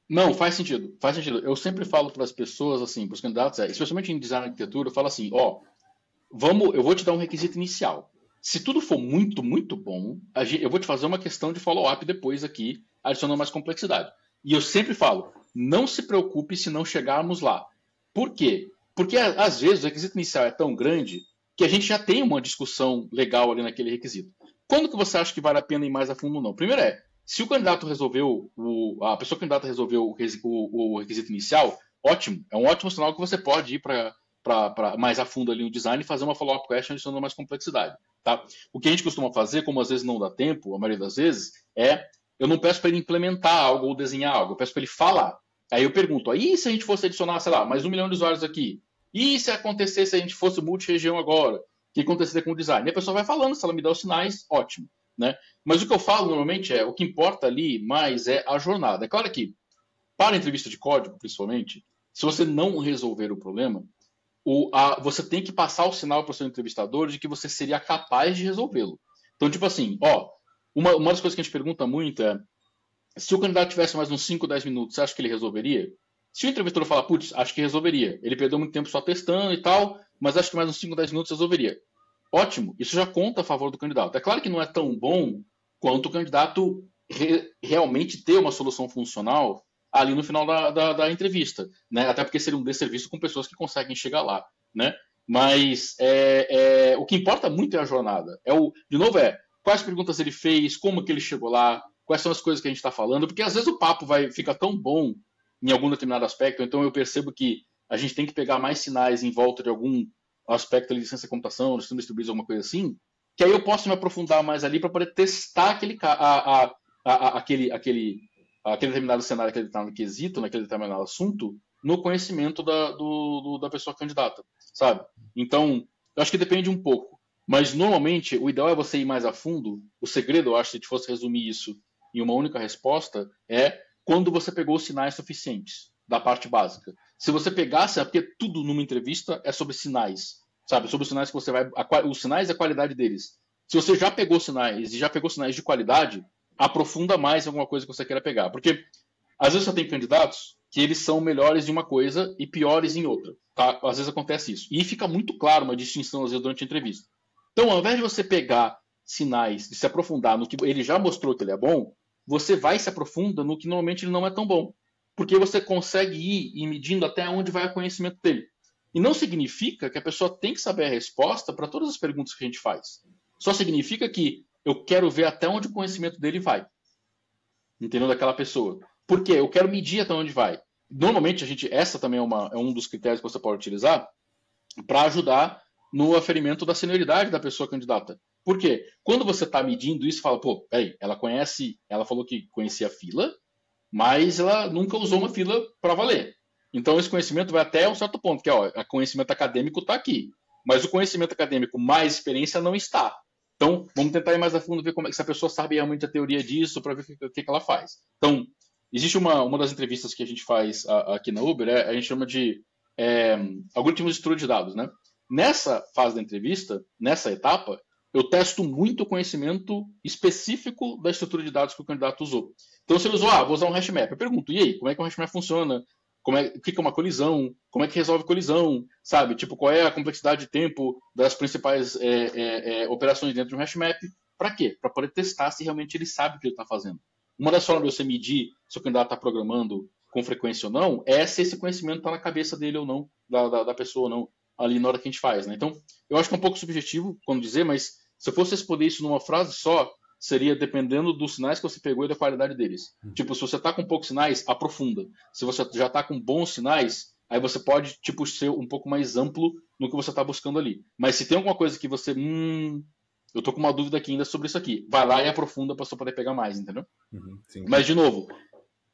Não, faz sentido. Faz sentido. Eu sempre falo para as pessoas, assim, para os candidatos, é, especialmente em design e arquitetura, eu falo assim, ó, vamos, eu vou te dar um requisito inicial. Se tudo for muito, muito bom, eu vou te fazer uma questão de follow-up depois aqui, adicionando mais complexidade. E eu sempre falo, não se preocupe se não chegarmos lá. Por quê? Porque às vezes o requisito inicial é tão grande que a gente já tem uma discussão legal ali naquele requisito. Quando que você acha que vale a pena ir mais a fundo ou não? Primeiro é, se o candidato resolveu, o, a pessoa candidata resolveu o, o, o, requisito inicial, ótimo. É um ótimo sinal que você pode ir para mais a fundo ali no design e fazer uma follow-up question adicionando mais complexidade. Tá? O que a gente costuma fazer, como às vezes não dá tempo, a maioria das vezes, é eu não peço para ele implementar algo ou desenhar algo, eu peço para ele falar. Aí eu pergunto, aí se a gente fosse adicionar, sei lá, mais um milhão de usuários aqui? E se acontecesse se a gente fosse multi-região agora? que aconteceria com o design? E a pessoa vai falando, se ela me dá os sinais, ótimo. Né? Mas o que eu falo normalmente é, o que importa ali mais é a jornada. É claro que, para a entrevista de código, principalmente, se você não resolver o problema, o, a, você tem que passar o sinal para o seu entrevistador de que você seria capaz de resolvê-lo. Então, tipo assim, ó, uma, uma das coisas que a gente pergunta muito é, se o candidato tivesse mais uns 5, 10 minutos, você acha que ele resolveria? Se o entrevistador falar, putz, acho que resolveria. Ele perdeu muito tempo só testando e tal, mas acho que mais uns 5, 10 minutos resolveria. Ótimo, isso já conta a favor do candidato. É claro que não é tão bom quanto o candidato re realmente ter uma solução funcional ali no final da, da, da, entrevista, né? Até porque seria um desserviço com pessoas que conseguem chegar lá, né? Mas é, é, o que importa muito é a jornada. É o, de novo, é quais perguntas ele fez, como que ele chegou lá, quais são as coisas que a gente está falando, porque às vezes o papo vai fica tão bom em algum determinado aspecto, então eu percebo que a gente tem que pegar mais sinais em volta de algum aspecto de licença de computação, de sistema distribuído, alguma coisa assim, que aí eu posso me aprofundar mais ali para poder testar aquele, a, a, a, aquele, aquele, aquele determinado cenário, aquele determinado quesito, naquele determinado assunto, no conhecimento da, do, do, da pessoa candidata, sabe? Então, eu acho que depende um pouco. Mas, normalmente, o ideal é você ir mais a fundo. O segredo, eu acho, se a gente fosse resumir isso em uma única resposta, é quando você pegou os sinais suficientes da parte básica. Se você pegasse, é porque tudo numa entrevista é sobre sinais, sabe? Sobre os sinais que você vai. A, os sinais e a qualidade deles. Se você já pegou sinais e já pegou sinais de qualidade, aprofunda mais alguma coisa que você queira pegar. Porque às vezes você tem candidatos que eles são melhores em uma coisa e piores em outra. Tá? Às vezes acontece isso. E fica muito claro uma distinção, às vezes, durante a entrevista. Então, ao invés de você pegar sinais, de se aprofundar no que ele já mostrou que ele é bom, você vai se aprofunda no que normalmente ele não é tão bom. Porque você consegue ir, ir medindo até onde vai o conhecimento dele. E não significa que a pessoa tem que saber a resposta para todas as perguntas que a gente faz. Só significa que eu quero ver até onde o conhecimento dele vai. Entendeu? Daquela pessoa. Por quê? Eu quero medir até onde vai. Normalmente, a gente, essa também é, uma, é um dos critérios que você pode utilizar para ajudar no aferimento da senioridade da pessoa candidata. Por quê? Quando você está medindo isso, fala, pô, peraí, ela conhece, ela falou que conhecia a fila, mas ela nunca usou uma fila para valer. Então esse conhecimento vai até um certo ponto, que é, ó, o conhecimento acadêmico está aqui, mas o conhecimento acadêmico mais experiência não está. Então vamos tentar ir mais a fundo ver como é que essa pessoa sabe realmente a teoria disso para ver o que, que, ela faz. Então existe uma, uma das entrevistas que a gente faz a, aqui na Uber, é, a gente chama de é, algoritmos de estudo de dados, né? Nessa fase da entrevista, nessa etapa, eu testo muito conhecimento específico da estrutura de dados que o candidato usou. Então, se ele usou, ah, vou usar um hashmap, eu pergunto, e aí, como é que o hashmap funciona? Como é, o que é uma colisão? Como é que resolve colisão? Sabe? Tipo, qual é a complexidade de tempo das principais é, é, é, operações dentro de um hashmap? Para quê? Para poder testar se realmente ele sabe o que ele está fazendo. Uma das formas de você medir se o candidato está programando com frequência ou não é se esse conhecimento está na cabeça dele ou não, da, da, da pessoa ou não ali na hora que a gente faz, né? Então, eu acho que é um pouco subjetivo quando dizer, mas se eu fosse responder isso numa frase só, seria dependendo dos sinais que você pegou e da qualidade deles. Uhum. Tipo, se você tá com poucos sinais, aprofunda. Se você já tá com bons sinais, aí você pode, tipo, ser um pouco mais amplo no que você tá buscando ali. Mas se tem alguma coisa que você, hum, eu tô com uma dúvida aqui ainda sobre isso aqui, vai lá e aprofunda para você poder pegar mais, entendeu? Uhum, Mas, de novo,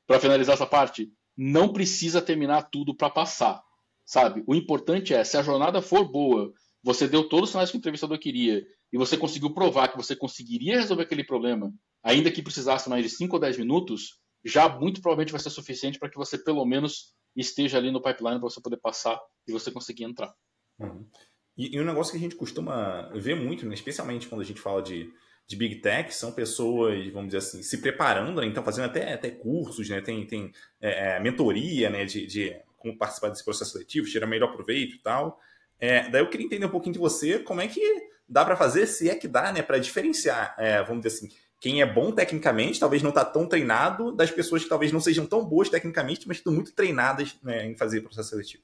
para finalizar essa parte, não precisa terminar tudo para passar sabe? O importante é, se a jornada for boa, você deu todos os sinais que o entrevistador queria e você conseguiu provar que você conseguiria resolver aquele problema, ainda que precisasse mais de 5 ou 10 minutos, já muito provavelmente vai ser suficiente para que você pelo menos esteja ali no pipeline para você poder passar e você conseguir entrar. Uhum. E, e, um negócio que a gente costuma ver muito, né, especialmente quando a gente fala de, de Big Tech, são pessoas, vamos dizer assim, se preparando, né, então fazendo até, até cursos, né, tem, tem é, é mentoria né, de, de como participar desse processo seletivo, tirar melhor proveito e tal. É, daí eu queria entender um pouquinho de você, como é que dá para fazer, se é que dá, né, para diferenciar, é, vamos dizer assim, quem é bom tecnicamente, talvez não está tão treinado, das pessoas que talvez não sejam tão boas tecnicamente, mas estão muito treinadas né, em fazer processo seletivo.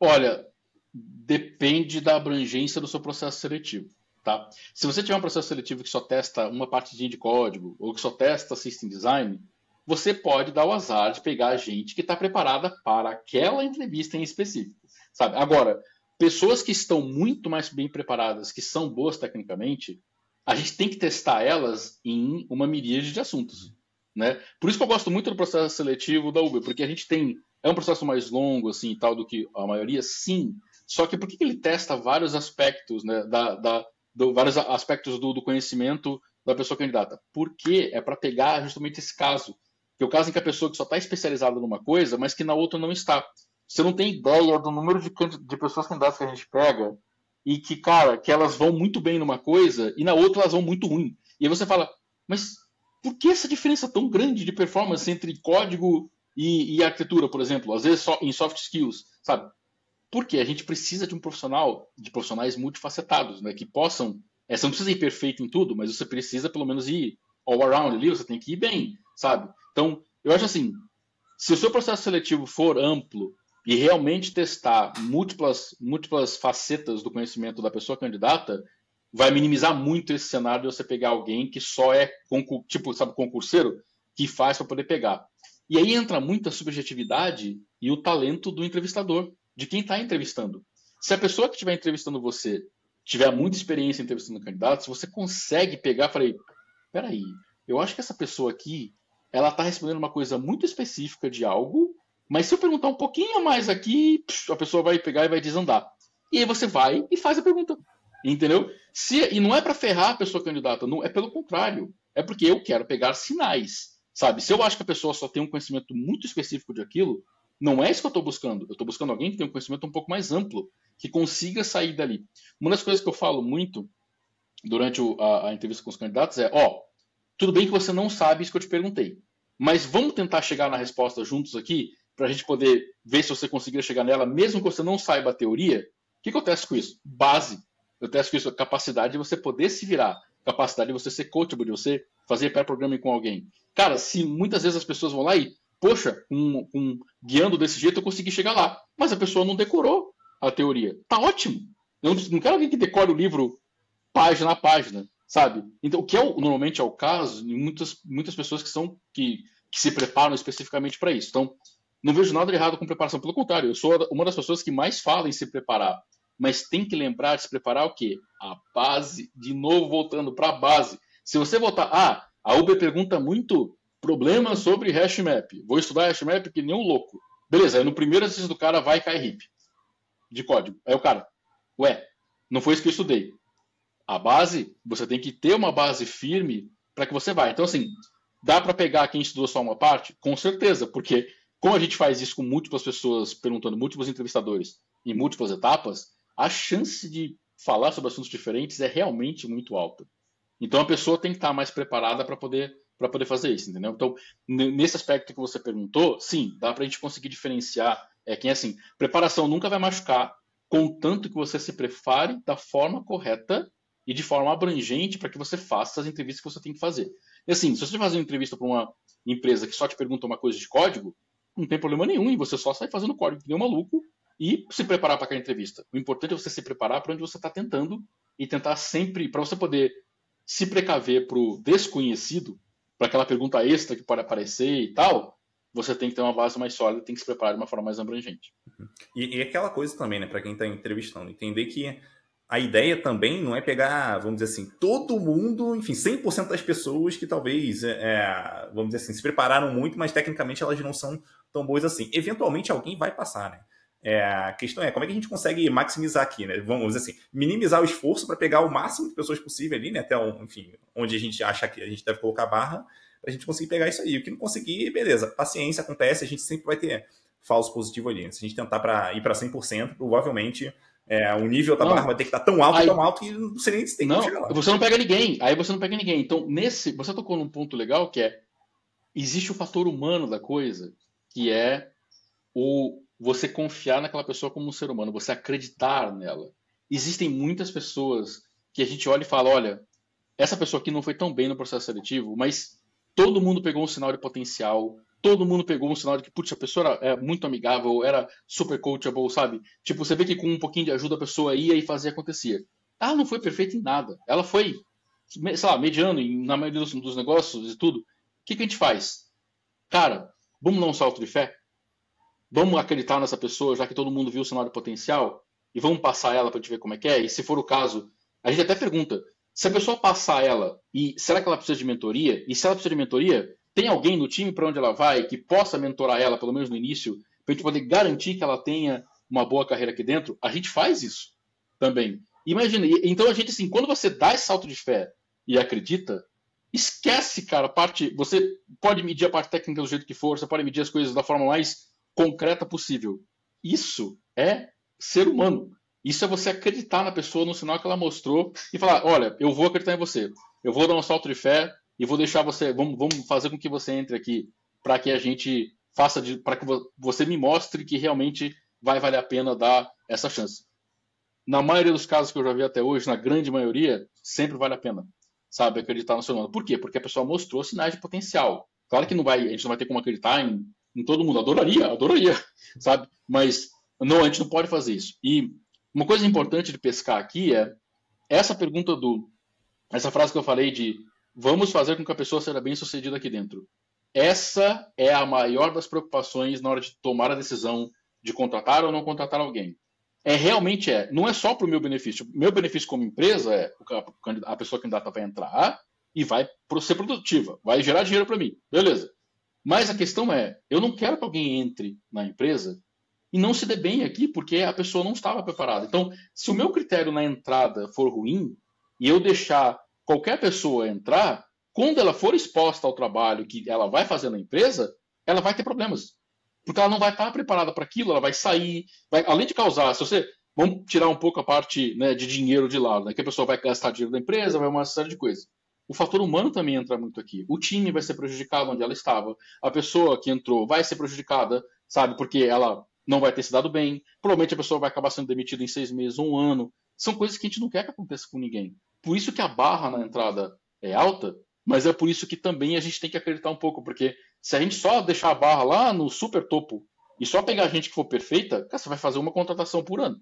Olha, depende da abrangência do seu processo seletivo. Tá? Se você tiver um processo seletivo que só testa uma partidinha de código, ou que só testa system design, você pode dar o azar de pegar gente que está preparada para aquela entrevista em específico. Sabe? Agora, pessoas que estão muito mais bem preparadas, que são boas tecnicamente, a gente tem que testar elas em uma miríade de assuntos. Né? Por isso que eu gosto muito do processo seletivo da Uber, porque a gente tem. É um processo mais longo, assim, e tal, do que a maioria, sim, Só que por que, ele testa vários aspectos, né, da, da do, vários aspectos do, do, conhecimento da pessoa candidata? Porque é para pegar justamente esse caso, que é o caso em que a pessoa que só está especializada numa coisa, mas que na outra não está. Você não tem ideia do número de, de pessoas candidatas que a gente pega e que, cara, que elas vão muito bem numa coisa e na outra elas vão muito ruim. E aí você fala, mas por que essa diferença tão grande de performance entre código e, e arquitetura, por exemplo? Às vezes só em soft skills, sabe? Porque a gente precisa de um profissional, de profissionais multifacetados, né? Que possam. É, você não precisa ir perfeito em tudo, mas você precisa pelo menos ir all around ali, você tem que ir bem, sabe? Então, eu acho assim, se o seu processo seletivo for amplo e realmente testar múltiplas, múltiplas facetas do conhecimento da pessoa candidata, vai minimizar muito esse cenário de você pegar alguém que só é, tipo, sabe, concurseiro, que faz para poder pegar. E aí entra muita subjetividade e o talento do entrevistador, de quem está entrevistando. Se a pessoa que estiver entrevistando você tiver muita experiência entrevistando candidatos, você consegue pegar, falei, peraí, eu acho que essa pessoa aqui, ela está respondendo uma coisa muito específica de algo mas se eu perguntar um pouquinho mais aqui, a pessoa vai pegar e vai desandar. E aí você vai e faz a pergunta. Entendeu? Se, e não é para ferrar a pessoa candidata, não, é pelo contrário. É porque eu quero pegar sinais. Sabe? Se eu acho que a pessoa só tem um conhecimento muito específico de aquilo, não é isso que eu estou buscando. Eu estou buscando alguém que tenha um conhecimento um pouco mais amplo, que consiga sair dali. Uma das coisas que eu falo muito durante o, a, a, entrevista com os candidatos é: ó, tudo bem que você não sabe isso que eu te perguntei, mas vamos tentar chegar na resposta juntos aqui para a gente poder ver se você conseguir chegar nela, mesmo que você não saiba a teoria, o que, testo com isso? Base. Eu testo com isso capacidade de você poder se virar, capacidade de você ser coachable, de você fazer pré-programming com alguém. Cara, se muitas vezes as pessoas vão lá e, poxa, um, um, guiando desse jeito eu consegui chegar lá, mas a pessoa não decorou a teoria. Tá ótimo. Eu não, não quero alguém que decore o livro página a página, sabe? Então, o que é o, normalmente é o caso de muitas, muitas pessoas que são que, que se preparam especificamente para isso. Então, não vejo nada de errado com preparação, pelo contrário, eu sou uma das pessoas que mais fala em se preparar. Mas tem que lembrar de se preparar o quê? A base, de novo voltando para a base. Se você voltar, ah, a Uber pergunta muito problemas sobre hashmap. Vou estudar hashmap que nem um louco. Beleza, aí no primeiro exercício do cara vai cair hip de código. Aí o cara, ué, não foi isso que eu estudei. A base, você tem que ter uma base firme para que você vá. Então, assim, dá para pegar quem estudou só uma parte? Com certeza, porque como a gente faz isso com múltiplas pessoas, perguntando múltiplos entrevistadores em múltiplas etapas, a chance de falar sobre assuntos diferentes é realmente muito alta. Então a pessoa tem que estar mais preparada para poder para poder fazer isso, entendeu? Então, nesse aspecto que você perguntou, sim, dá para a gente conseguir diferenciar. É que assim, preparação nunca vai machucar, contanto que você se prepare da forma correta e de forma abrangente para que você faça as entrevistas que você tem que fazer. E assim, se você fazer uma entrevista para uma empresa que só te pergunta uma coisa de código, não tem problema nenhum e você só sai fazendo código que um maluco e se preparar para aquela entrevista. O importante é você se preparar para onde você está tentando e tentar sempre, para você poder se precaver para o desconhecido, para aquela pergunta extra que pode aparecer e tal, você tem que ter uma base mais sólida, tem que se preparar de uma forma mais abrangente. E, e aquela coisa também, né, para quem está entrevistando, entender que a ideia também não é pegar, vamos dizer assim, todo mundo, enfim, 100% das pessoas que talvez, é, é, vamos dizer assim, se prepararam muito, mas tecnicamente elas não são tão boas assim. Eventualmente alguém vai passar, né? É, a questão é como é que a gente consegue maximizar aqui, né? Vamos dizer assim, minimizar o esforço para pegar o máximo de pessoas possível ali, né? Até, enfim, onde a gente acha que a gente deve colocar a barra, para a gente conseguir pegar isso aí. O que não conseguir, beleza, paciência, acontece, a gente sempre vai ter falso positivo ali. Se a gente tentar pra, ir para 100%, provavelmente é, o nível da não, barra vai ter que estar tão alto, aí, tão alto que não sei nem tem não. Você não pega ninguém. Aí você não pega ninguém. Então, nesse. Você tocou num ponto legal que é. Existe o fator humano da coisa, que é o você confiar naquela pessoa como um ser humano, você acreditar nela. Existem muitas pessoas que a gente olha e fala: olha, essa pessoa aqui não foi tão bem no processo seletivo, mas todo mundo pegou um sinal de potencial, todo mundo pegou um sinal de que, putz, a pessoa era é, muito amigável, era super coachable, sabe? Tipo, você vê que com um pouquinho de ajuda a pessoa ia e fazia acontecer. Ela não foi perfeita em nada. Ela foi, sei lá, mediano na maioria dos, dos negócios e tudo. O que, que a gente faz? Cara, vamos dar um salto de fé? Vamos acreditar nessa pessoa, já que todo mundo viu o sinal de potencial? E vamos passar ela para gente ver como é que é? E se for o caso, a gente até pergunta, se a pessoa passar ela, e será que ela precisa de mentoria? E se ela precisa de mentoria, tem alguém no time para onde ela vai que possa mentorar ela, pelo menos no início, para a gente poder garantir que ela tenha uma boa carreira aqui dentro, a gente faz isso também. Imagina, então a gente assim, quando você dá esse salto de fé e acredita, esquece, cara, a parte, você pode medir a parte técnica do jeito que for, você pode medir as coisas da forma mais concreta possível. Isso é ser humano. Isso é você acreditar na pessoa no sinal que ela mostrou e falar, olha, eu vou acreditar em você. Eu vou dar um salto de fé e vou deixar você, vamos, vamos fazer com que você entre aqui para que a gente faça para que você me mostre que realmente vai valer a pena dar essa chance. Na maioria dos casos que eu já vi até hoje, na grande maioria, sempre vale a pena, sabe, acreditar no seu nome. Por quê? Porque a pessoa mostrou sinais de potencial. Claro que não vai, a gente não vai ter como acreditar em, em todo mundo. Adoraria, adoraria, sabe? Mas não, a gente não pode fazer isso. E uma coisa importante de pescar aqui é essa pergunta do essa frase que eu falei de vamos fazer com que a pessoa seja bem sucedida aqui dentro. Essa é a maior das preocupações na hora de tomar a decisão de contratar ou não contratar alguém. É realmente é, não é só para o meu benefício. Meu benefício como empresa é a pessoa candidata vai entrar e vai ser produtiva, vai gerar dinheiro para mim, beleza? Mas a questão é, eu não quero que alguém entre na empresa e não se dê bem aqui porque a pessoa não estava preparada. Então, se o meu critério na entrada for ruim e eu deixar qualquer pessoa entrar, quando ela for exposta ao trabalho que ela vai fazer na empresa, ela vai ter problemas. Porque ela não vai estar preparada para aquilo, ela vai sair, vai, além de causar, se você. Vamos tirar um pouco a parte né, de dinheiro de lado, né, que a pessoa vai gastar dinheiro da empresa, vai uma série de coisas. O fator humano também entra muito aqui. O time vai ser prejudicado onde ela estava. A pessoa que entrou vai ser prejudicada, sabe? Porque ela não vai ter se dado bem. Provavelmente a pessoa vai acabar sendo demitida em seis meses, um ano. São coisas que a gente não quer que aconteça com ninguém. Por isso que a barra na entrada é alta, mas é por isso que também a gente tem que acreditar um pouco, porque se a gente só deixar a barra lá no super topo e só pegar a gente que for perfeita, cara, você vai fazer uma contratação por ano.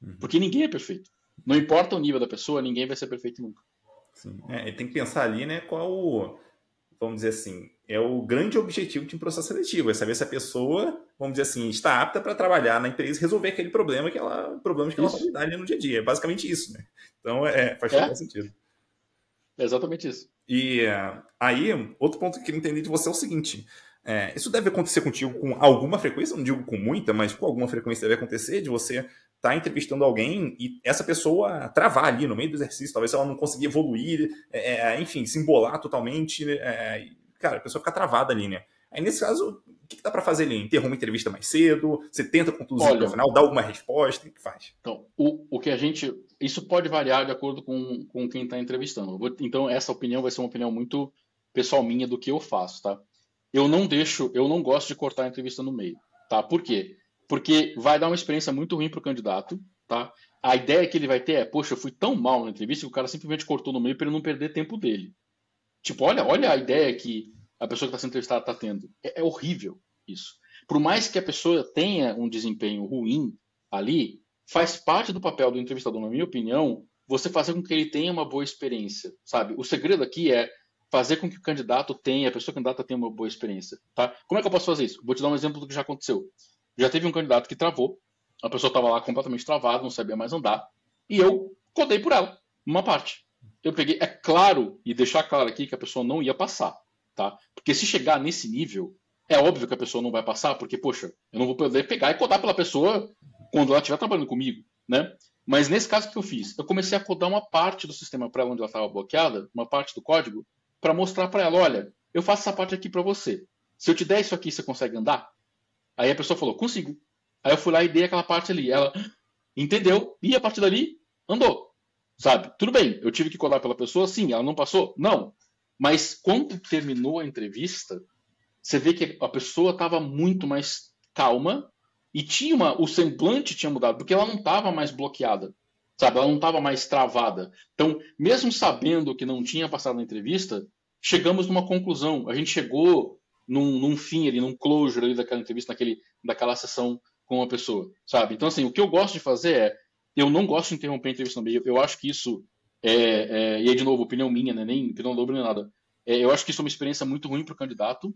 Uhum. Porque ninguém é perfeito. Não importa o nível da pessoa, ninguém vai ser perfeito nunca. Sim. É, tem que pensar ali, né, qual o, vamos dizer assim, é o grande objetivo de um processo seletivo, é saber se a pessoa, vamos dizer assim, está apta para trabalhar na empresa e resolver aquele problema que ela, problemas que isso. ela vai lidar no dia a dia. É basicamente isso, né? Então, é, faz é. todo sentido. É exatamente isso. E uh, aí, outro ponto que eu queria entender de você é o seguinte: é, isso deve acontecer contigo com alguma frequência, não digo com muita, mas com alguma frequência deve acontecer de você estar tá entrevistando alguém e essa pessoa travar ali no meio do exercício, talvez ela não conseguir evoluir, é, é enfim, se embolar totalmente, é, cara, a pessoa fica travada ali, né? Aí nesse caso, o que, que dá para fazer ali? Interrompe a entrevista mais cedo? Você tenta concluir no final, dá alguma resposta? O que faz? Então, o, o que a gente. Isso pode variar de acordo com, com quem está entrevistando. Vou, então, essa opinião vai ser uma opinião muito pessoal minha do que eu faço, tá? Eu não deixo, eu não gosto de cortar a entrevista no meio, tá? Por quê? Porque vai dar uma experiência muito ruim para o candidato, tá? A ideia que ele vai ter é, poxa, eu fui tão mal na entrevista que o cara simplesmente cortou no meio para ele não perder tempo dele. Tipo, olha, olha a ideia que a pessoa que está sendo entrevistada está tendo. É, é, horrível isso. Por mais que a pessoa tenha um desempenho ruim ali, faz parte do papel do entrevistador, na minha opinião, você fazer com que ele tenha uma boa experiência, sabe? O segredo aqui é fazer com que o candidato tenha, a pessoa candidata tenha uma boa experiência, tá? Como é que eu posso fazer isso? Vou te dar um exemplo do que já aconteceu. Já teve um candidato que travou, a pessoa estava lá completamente travada, não sabia mais andar, e eu codei por ela, uma parte. Eu peguei, é claro, e deixar claro aqui que a pessoa não ia passar. Tá? Porque se chegar nesse nível, é óbvio que a pessoa não vai passar, porque, poxa, eu não vou poder pegar e codar pela pessoa quando ela estiver trabalhando comigo, né? Mas nesse caso que eu fiz, eu comecei a codar uma parte do sistema para ela onde ela estava bloqueada, uma parte do código, para mostrar para ela, olha, eu faço essa parte aqui para você. Se eu te der isso aqui, você consegue andar? Aí a pessoa falou, consigo. Aí eu fui lá e dei aquela parte ali. Ela entendeu e a partir dali andou. Sabe? Tudo bem, eu tive que codar pela pessoa, sim, ela não passou? Não. Mas quando terminou a entrevista, você vê que a pessoa estava muito mais calma e tinha uma, o semblante tinha mudado, porque ela não estava mais bloqueada, sabe? Ela não estava mais travada. Então, mesmo sabendo que não tinha passado na entrevista, chegamos numa conclusão. A gente chegou num, num fim ali, num closure ali daquela entrevista, naquele, daquela sessão com a pessoa, sabe? Então, assim, o que eu gosto de fazer é, eu não gosto de interromper a entrevista no meio. Eu acho que isso é, é, e aí, de novo, opinião minha, né? nem opinião dobro nem nada. É, eu acho que isso é uma experiência muito ruim para o candidato,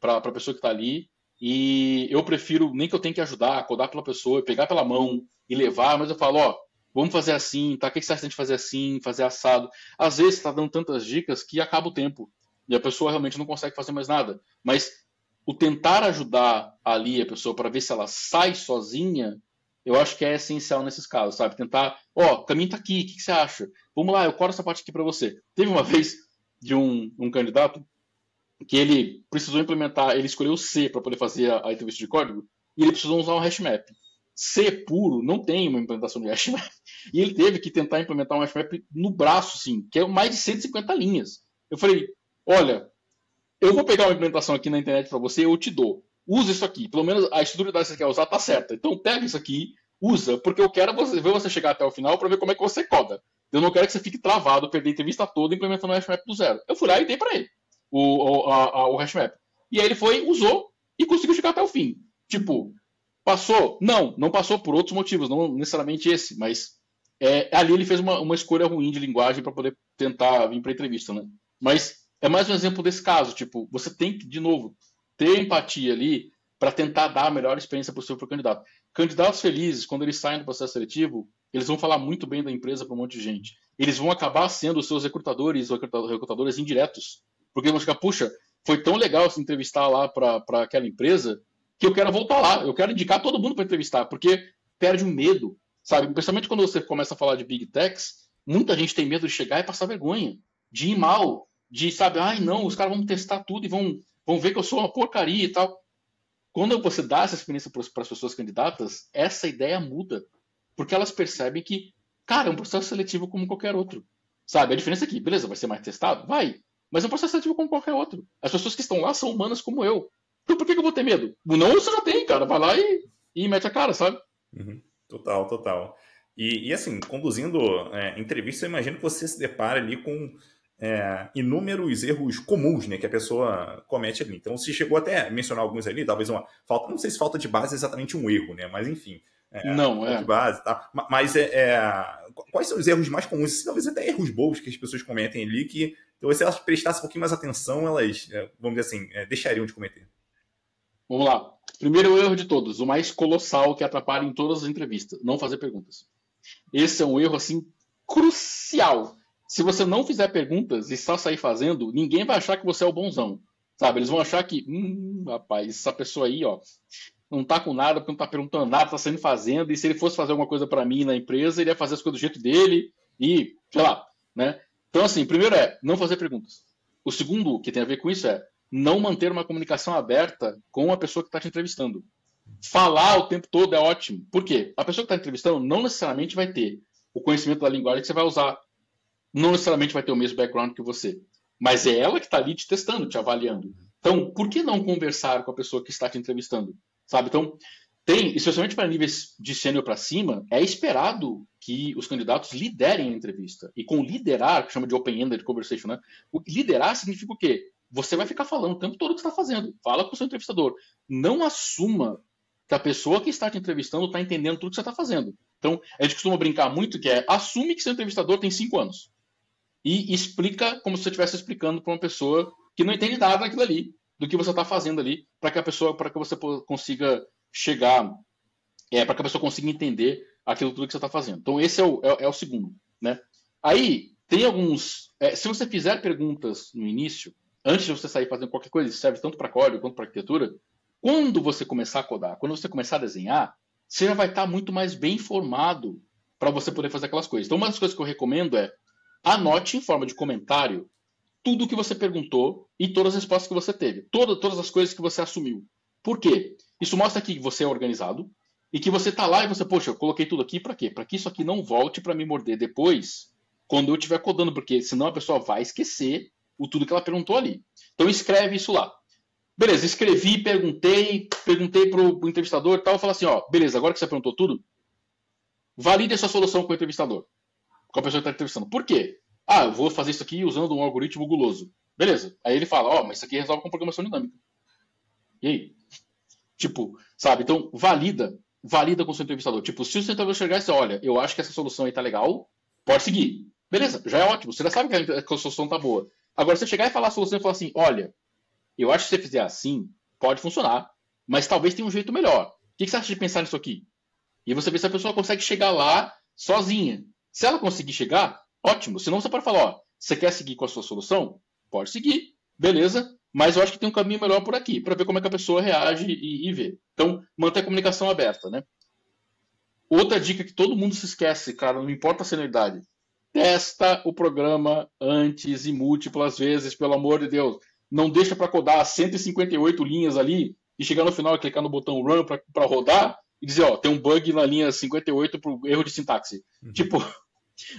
para a pessoa que está ali. E eu prefiro nem que eu tenha que ajudar, acordar pela pessoa, pegar pela mão e levar, mas eu falo, ó, vamos fazer assim, tá? O que você acha de fazer assim, fazer assado? Às vezes está dando tantas dicas que acaba o tempo e a pessoa realmente não consegue fazer mais nada. Mas o tentar ajudar ali a pessoa para ver se ela sai sozinha eu acho que é essencial nesses casos, sabe? Tentar, ó, oh, caminho tá aqui, o que, que, você acha? Vamos lá, eu colo essa parte aqui para você. Teve uma vez de um, um candidato que ele precisou implementar, ele escolheu C para poder fazer a, a, entrevista de código, e ele precisou usar um hashmap. C puro não tem uma implementação de hashmap. E ele teve que tentar implementar um hashmap no braço, sim, que é mais de 150 linhas. Eu falei, olha, eu vou pegar uma implementação aqui na internet para você, eu te dou. Usa isso aqui. Pelo menos a estrutura que você quer usar tá certa. Então pega isso aqui, usa, porque eu quero você, ver você chegar até o final para ver como é que você coda. Eu não quero que você fique travado, perder a entrevista toda implementando o hashmap do zero. Eu fui lá e dei para ele o, o, a, a, o hashmap. E aí ele foi, usou e conseguiu chegar até o fim. Tipo, passou? Não, não passou por outros motivos, não necessariamente esse, mas é, ali ele fez uma, uma escolha ruim de linguagem para poder tentar vir para entrevista, né? Mas é mais um exemplo desse caso, tipo, você tem que, de novo, ter empatia ali para tentar dar a melhor experiência possível para o candidato. Candidatos felizes, quando eles saem do processo seletivo, eles vão falar muito bem da empresa para um monte de gente. Eles vão acabar sendo os seus recrutadores ou recrutadores indiretos. Porque vão ficar, puxa, foi tão legal se entrevistar lá para aquela empresa que eu quero voltar lá. Eu quero indicar todo mundo para entrevistar, porque perde o medo, sabe? Principalmente quando você começa a falar de big techs, muita gente tem medo de chegar e passar vergonha, de ir mal, de, sabe, ai não, os caras vão testar tudo e vão, vão ver que eu sou uma porcaria e tal. Quando você dá essa experiência para as pessoas candidatas, essa ideia muda. Porque elas percebem que, cara, é um processo seletivo como qualquer outro. Sabe? A diferença é que, beleza, vai ser mais testado? Vai. Mas é um processo seletivo como qualquer outro. As pessoas que estão lá são humanas como eu. Então por que, que eu vou ter medo? Não, você já tem, cara. Vai lá e, e mete a cara, sabe? Uhum. Total, total. E, e assim, conduzindo é, entrevista, eu imagino que você se depara ali com é, inúmeros erros comuns né, que a pessoa comete ali. Então, se chegou até a mencionar alguns ali, talvez uma falta, não sei se falta de base é exatamente um erro, né? Mas enfim. É, não, é. De base, tá? Mas é, é, quais são os erros mais comuns? Talvez até erros bobos que as pessoas cometem ali que, então, se elas prestassem um pouquinho mais atenção, elas, é, vamos dizer assim, é, deixariam de cometer. Vamos lá. Primeiro erro de todos, o mais colossal que atrapalha em todas as entrevistas, não fazer perguntas. Esse é um erro assim crucial se você não fizer perguntas e só sair fazendo, ninguém vai achar que você é o bonzão. Sabe? Eles vão achar que, hum, rapaz, essa pessoa aí, ó, não tá com nada, porque não tá perguntando nada, tá saindo fazendo, e se ele fosse fazer alguma coisa para mim na empresa, ele ia fazer as coisas do jeito dele, e, sei lá, né? Então, assim, primeiro é não fazer perguntas. O segundo, que tem a ver com isso, é não manter uma comunicação aberta com a pessoa que está te entrevistando. Falar o tempo todo é ótimo. Por quê? A pessoa que está entrevistando não necessariamente vai ter o conhecimento da linguagem que você vai usar não necessariamente vai ter o mesmo background que você. Mas é ela que está ali te testando, te avaliando. Então, por que não conversar com a pessoa que está te entrevistando? Sabe? Então, tem, especialmente para níveis de sênior para cima, é esperado que os candidatos liderem a entrevista. E com liderar, que chama de open-ended conversation, né? Liderar significa o quê? Você vai ficar falando o tempo todo o que está fazendo. Fala com o seu entrevistador. Não assuma que a pessoa que está te entrevistando está entendendo tudo que você está fazendo. Então, a gente costuma brincar muito que é assume que seu entrevistador tem cinco anos e explica como se você estivesse explicando para uma pessoa que não entende nada daquilo ali, do que você está fazendo ali, para que a pessoa, para que você consiga chegar, é, para que a pessoa consiga entender aquilo tudo que você está fazendo. Então esse é o, é, é, o segundo, né? Aí tem alguns, é, se você fizer perguntas no início, antes de você sair fazendo qualquer coisa, isso serve tanto para código quanto para arquitetura. Quando você começar a codar, quando você começar a desenhar, você já vai estar tá muito mais bem informado para você poder fazer aquelas coisas. Então, uma das coisas que eu recomendo é anote em forma de comentário tudo o que você perguntou e todas as respostas que você teve. Toda, todas as coisas que você assumiu. Por quê? Isso mostra que você é organizado e que você está lá e você, poxa, eu coloquei tudo aqui para quê? Para que isso aqui não volte para me morder depois, quando eu estiver codando, porque senão a pessoa vai esquecer o tudo que ela perguntou ali. Então escreve isso lá. Beleza, escrevi, perguntei, perguntei para o entrevistador e tal, falo assim, ó, beleza, agora que você perguntou tudo, valide a sua solução com o entrevistador com a pessoa que está entrevistando. Por quê? Ah, eu vou fazer isso aqui usando um algoritmo guloso. Beleza. Aí ele fala, ó, oh, mas isso aqui resolve com programação dinâmica. E aí? Tipo, sabe? Então, valida. Valida com o seu entrevistador. Tipo, se o seu entrevistador chegar e dizer, olha, eu acho que essa solução aí tá legal, pode seguir. Beleza, já é ótimo. Você já sabe que a, que a solução tá boa. Agora, você chegar e falar a solução e falar assim, olha, eu acho que se você fizer assim, pode funcionar, mas talvez tenha um jeito melhor. O que você acha de pensar nisso aqui? E você vê se a pessoa consegue chegar lá sozinha. Se ela conseguir chegar, ótimo. Senão você pode falar, ó, você quer seguir com a sua solução? Pode seguir, beleza. Mas eu acho que tem um caminho melhor por aqui, para ver como é que a pessoa reage e, e vê. Então, manter a comunicação aberta, né? outra dica que todo mundo se esquece, cara, não importa a senioridade. Testa o programa antes e múltiplas vezes, pelo amor de Deus. Não deixa para codar 158 linhas ali e chegar no final e clicar no botão run para rodar e dizer, ó, tem um bug na linha 58 pro erro de sintaxe. Uhum. Tipo,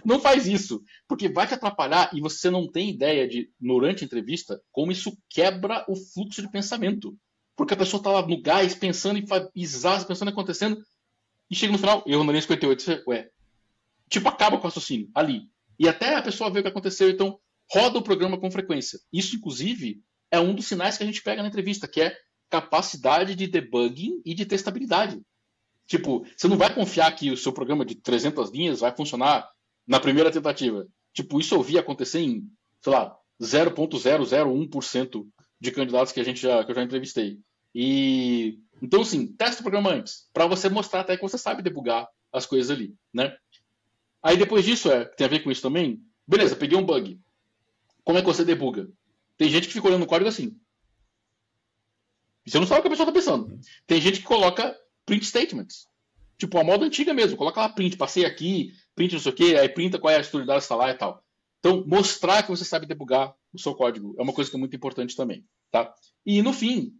não faz isso, porque vai te atrapalhar e você não tem ideia de, durante a entrevista, como isso quebra o fluxo de pensamento. Porque a pessoa tá lá no gás, pensando em pisar, pensando acontecendo, e chega no final, erro na linha 58, você, ué. Tipo, acaba com o raciocínio, ali. E até a pessoa ver o que aconteceu, então roda o programa com frequência. Isso, inclusive, é um dos sinais que a gente pega na entrevista, que é capacidade de debugging e de testabilidade. Tipo, você não vai confiar que o seu programa de 300 linhas vai funcionar na primeira tentativa. Tipo, isso eu vi acontecer em, sei lá, 0.001% de candidatos que a gente já, que eu já entrevistei. E então, assim, testa o programa antes, para você mostrar até que você sabe debugar as coisas ali, né? Aí depois disso, é, tem a ver com isso também. Beleza, peguei um bug. Como é que você debuga? Tem gente que fica olhando o código assim. Você não sabe o que a pessoa está pensando. Tem gente que coloca print statements. Tipo, a moda antiga mesmo. Coloca lá print, passei aqui, print não sei o quê, aí printa qual é a estrutura que está lá e tal. Então, mostrar que você sabe debugar o seu código é uma coisa que é muito importante também. Tá? E no fim,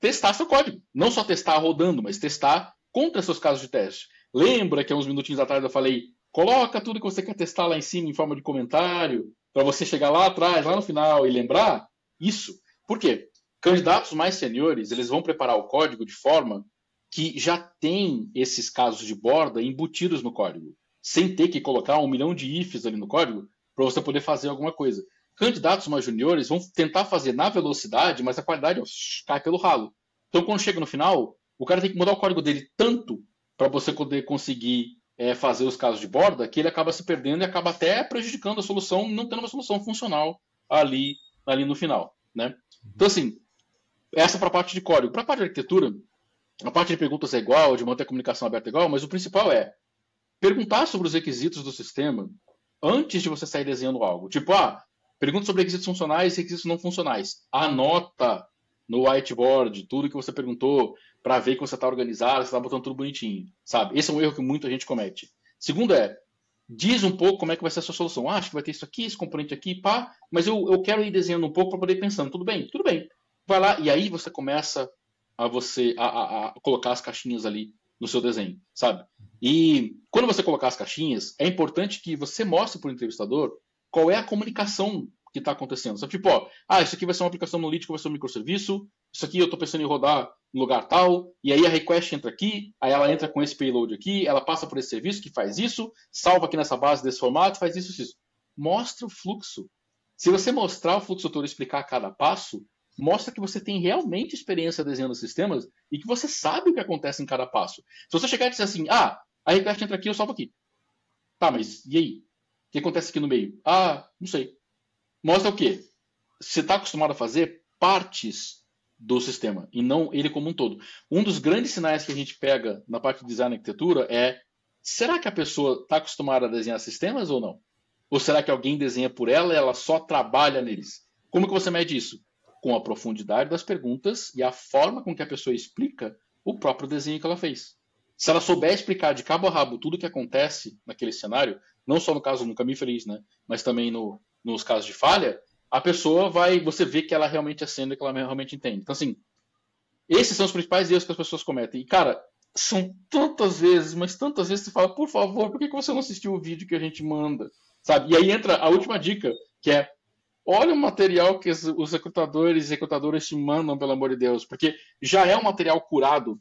testar seu código. Não só testar rodando, mas testar contra seus casos de teste. Lembra que há uns minutinhos atrás eu falei, coloca tudo que você quer testar lá em cima em forma de comentário, para você chegar lá atrás, lá no final e lembrar? Isso. Por quê? Candidatos mais seniores, eles vão preparar o código de forma que já tem esses casos de borda embutidos no código, sem ter que colocar um milhão de ifs ali no código para você poder fazer alguma coisa. Candidatos mais juniores vão tentar fazer na velocidade, mas a qualidade ó, cai pelo ralo. Então, quando chega no final, o cara tem que mudar o código dele tanto para você poder conseguir é, fazer os casos de borda que ele acaba se perdendo e acaba até prejudicando a solução, não tendo uma solução funcional ali, ali no final. Né? Então, assim, essa para a parte de código. Para a parte de arquitetura, a parte de perguntas é igual, de manter a comunicação aberta é igual, mas o principal é perguntar sobre os requisitos do sistema antes de você sair desenhando algo. Tipo, ah, Pergunta sobre requisitos funcionais e requisitos não funcionais. Anota no whiteboard tudo que você perguntou para ver que você está organizado, você está botando tudo bonitinho, sabe? Esse é um erro que muita gente comete. Segundo é, diz um pouco como é que vai ser a sua solução. Ah, acho que vai ter isso aqui, esse componente aqui, pá, mas eu, eu quero ir desenhando um pouco para poder ir pensando. Tudo bem? Tudo bem. Vai lá e aí você começa a você a, a, a colocar as caixinhas ali no seu desenho, sabe? E quando você colocar as caixinhas, é importante que você mostre para o entrevistador qual é a comunicação que está acontecendo. Sabe? Tipo, ó, ah, isso aqui vai ser uma aplicação monolítica, vai ser um microserviço, isso aqui eu estou pensando em rodar em lugar tal, e aí a request entra aqui, aí ela entra com esse payload aqui, ela passa por esse serviço que faz isso, salva aqui nessa base desse formato, faz isso, isso. Mostra o fluxo. Se você mostrar o fluxo todo e explicar cada passo, mostra que você tem realmente experiência desenhando sistemas e que você sabe o que acontece em cada passo. Se você chegar e dizer assim, ah, a request entra aqui, eu salvo aqui. Tá, mas e aí? que acontece aqui no meio? Ah, não sei. Mostra o quê? Você está acostumado a fazer partes do sistema e não ele como um todo. Um dos grandes sinais que a gente pega na parte de design e arquitetura é será que a pessoa está acostumada a desenhar sistemas ou não? Ou será que alguém desenha por ela e ela só trabalha neles? Como que você mede isso? Com a profundidade das perguntas e a forma com que a pessoa explica o próprio desenho que ela fez. Se ela souber explicar de cabo a rabo tudo o que acontece naquele cenário, não só no caso no caminho feliz, né, mas também no, nos casos de falha, a pessoa vai, você vê que ela realmente acende, que ela realmente entende. Então, assim, esses são os principais erros que as pessoas cometem. E, cara, são tantas vezes, mas tantas vezes você fala, por favor, por que você não assistiu o vídeo que a gente manda? Sabe? E aí entra a última dica, que é olha o material que os recrutadores e recrutadoras te mandam, pelo amor de Deus, porque já é um material curado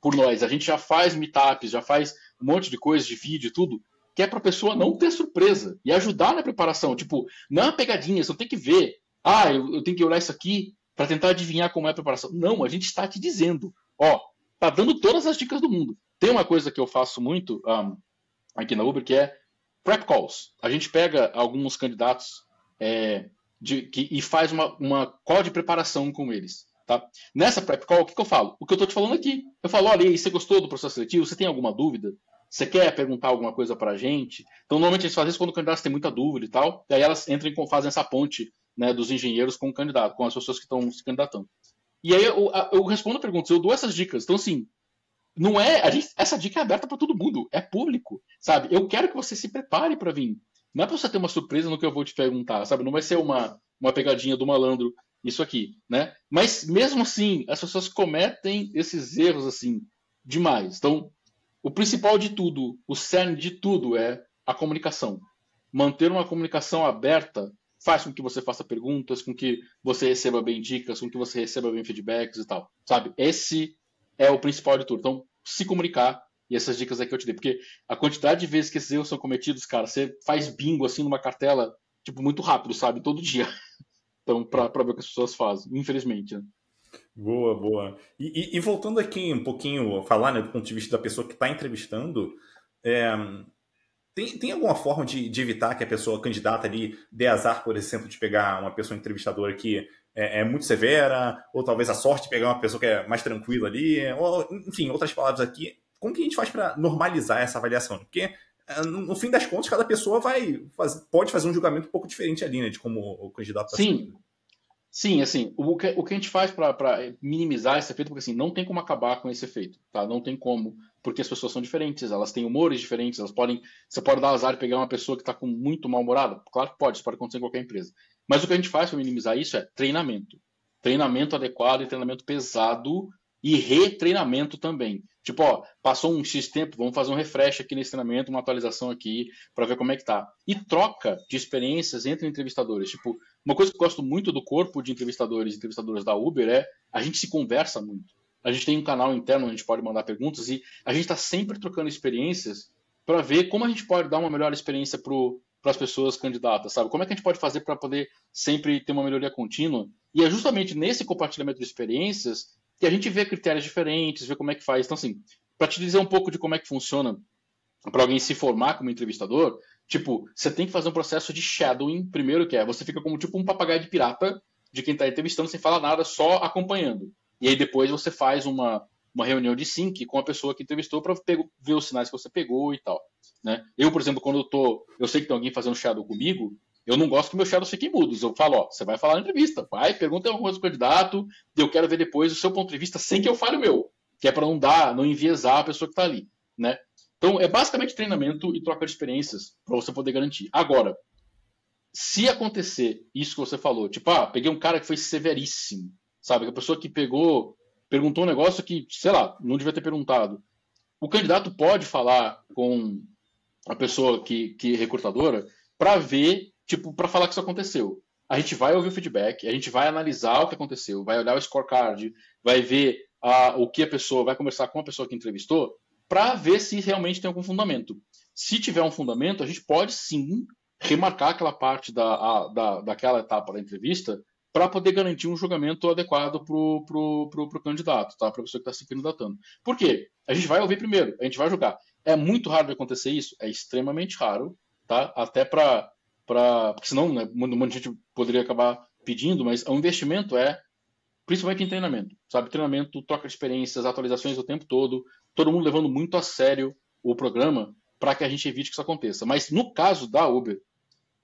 por nós. A gente já faz meetups, já faz um monte de coisa de vídeo, tudo que é para a pessoa não ter surpresa e ajudar na preparação. Tipo, não é uma pegadinha, você tem que ver. Ah, eu, eu tenho que olhar isso aqui para tentar adivinhar como é a preparação. Não, a gente está te dizendo. Ó, tá dando todas as dicas do mundo. Tem uma coisa que eu faço muito um, aqui na Uber que é prep calls. A gente pega alguns candidatos é, de, que, e faz uma, uma call de preparação com eles. Tá? Nessa prep call, o que, que eu falo? O que eu estou te falando aqui. Eu falo, olha aí, você gostou do processo seletivo? Você tem alguma dúvida? Você quer perguntar alguma coisa para a gente? Então, normalmente eles fazem isso quando o candidato tem muita dúvida e tal, e aí elas entram e fazem essa ponte né, dos engenheiros com o candidato, com as pessoas que estão se candidatando. E aí eu, eu respondo perguntas, eu dou essas dicas. Então, assim, não é. Gente, essa dica é aberta para todo mundo, é público, sabe? Eu quero que você se prepare para vir. Não é para você ter uma surpresa no que eu vou te perguntar, sabe? Não vai ser uma, uma pegadinha do malandro isso aqui, né? Mas mesmo assim, as pessoas cometem esses erros assim demais. Então, o principal de tudo, o cerne de tudo é a comunicação. Manter uma comunicação aberta faz com que você faça perguntas, com que você receba bem dicas, com que você receba bem feedbacks e tal, sabe? Esse é o principal de tudo. Então, se comunicar e essas dicas é que eu te dei, porque a quantidade de vezes que esses erros são cometidos, cara, você faz bingo assim numa cartela, tipo, muito rápido, sabe? Todo dia. Então, para ver o que as pessoas fazem, infelizmente, né? Boa, boa. E, e, e, voltando aqui um pouquinho, falar né, do ponto de vista da pessoa que está entrevistando, é, tem, tem alguma forma de, de, evitar que a pessoa candidata ali dê azar, por exemplo, de pegar uma pessoa entrevistadora que é, é, muito severa, ou talvez a sorte de pegar uma pessoa que é mais tranquila ali, ou, enfim, outras palavras aqui. Como que a gente faz para normalizar essa avaliação? Porque, é, no, fim das contas, cada pessoa vai faz, pode fazer um julgamento um pouco diferente ali, né, de como o candidato está Sim. Sim, assim, o que, o que a gente faz para minimizar esse efeito, porque assim, não tem como acabar com esse efeito, tá? Não tem como, porque as pessoas são diferentes, elas têm humores diferentes, elas podem. Você pode dar azar e pegar uma pessoa que está com muito mal-humorada? Claro que pode, isso pode acontecer em qualquer empresa. Mas o que a gente faz para minimizar isso é treinamento. Treinamento adequado e treinamento pesado e retreinamento também. Tipo, ó, passou um X tempo, vamos fazer um refresh aqui nesse treinamento, uma atualização aqui, para ver como é que tá. E troca de experiências entre entrevistadores. Tipo, uma coisa que eu gosto muito do corpo de entrevistadores e entrevistadoras da Uber é a gente se conversa muito. A gente tem um canal interno onde a gente pode mandar perguntas e a gente está sempre trocando experiências para ver como a gente pode dar uma melhor experiência para as pessoas candidatas, sabe? Como é que a gente pode fazer para poder sempre ter uma melhoria contínua? E é justamente nesse compartilhamento de experiências que a gente vê critérios diferentes, vê como é que faz. Então, assim, para te dizer um pouco de como é que funciona para alguém se formar como entrevistador, tipo, você tem que fazer um processo de shadowing, primeiro que é, você fica como tipo um papagaio de pirata de quem está entrevistando sem falar nada, só acompanhando. E aí depois você faz uma, uma reunião de sync com a pessoa que entrevistou para ver os sinais que você pegou e tal. Né? Eu, por exemplo, quando eu tô, eu sei que tem alguém fazendo shadow comigo, eu não gosto que meus shadows fiquem mudos. Eu falo, ó, você vai falar na entrevista, vai, pergunta alguma coisa do candidato, eu quero ver depois o seu ponto de vista sem que eu fale o meu, que é para não dar, não enviesar a pessoa que está ali, né? Então, é basicamente treinamento e troca de experiências para você poder garantir. Agora, se acontecer isso que você falou, tipo, ah, peguei um cara que foi severíssimo, sabe? A pessoa que pegou, perguntou um negócio que, sei lá, não devia ter perguntado. O candidato pode falar com a pessoa que, que é recrutadora para ver tipo, para falar que isso aconteceu. A gente vai ouvir o feedback, a gente vai analisar o que aconteceu, vai olhar o scorecard, vai ver a, o que a pessoa, vai conversar com a pessoa que entrevistou, para ver se realmente tem algum fundamento. Se tiver um fundamento, a gente pode sim remarcar aquela parte da, a, da, daquela etapa da entrevista para poder garantir um julgamento adequado para o pro, pro, pro candidato, tá? para a pessoa que está se candidatando. Por quê? A gente vai ouvir primeiro, a gente vai julgar. É muito raro de acontecer isso? É extremamente raro, tá? Até para para. Porque senão, né, um monte de gente poderia acabar pedindo, mas o investimento é principalmente em treinamento, sabe? Treinamento, troca de experiências, atualizações o tempo todo, todo mundo levando muito a sério o programa para que a gente evite que isso aconteça. Mas no caso da Uber,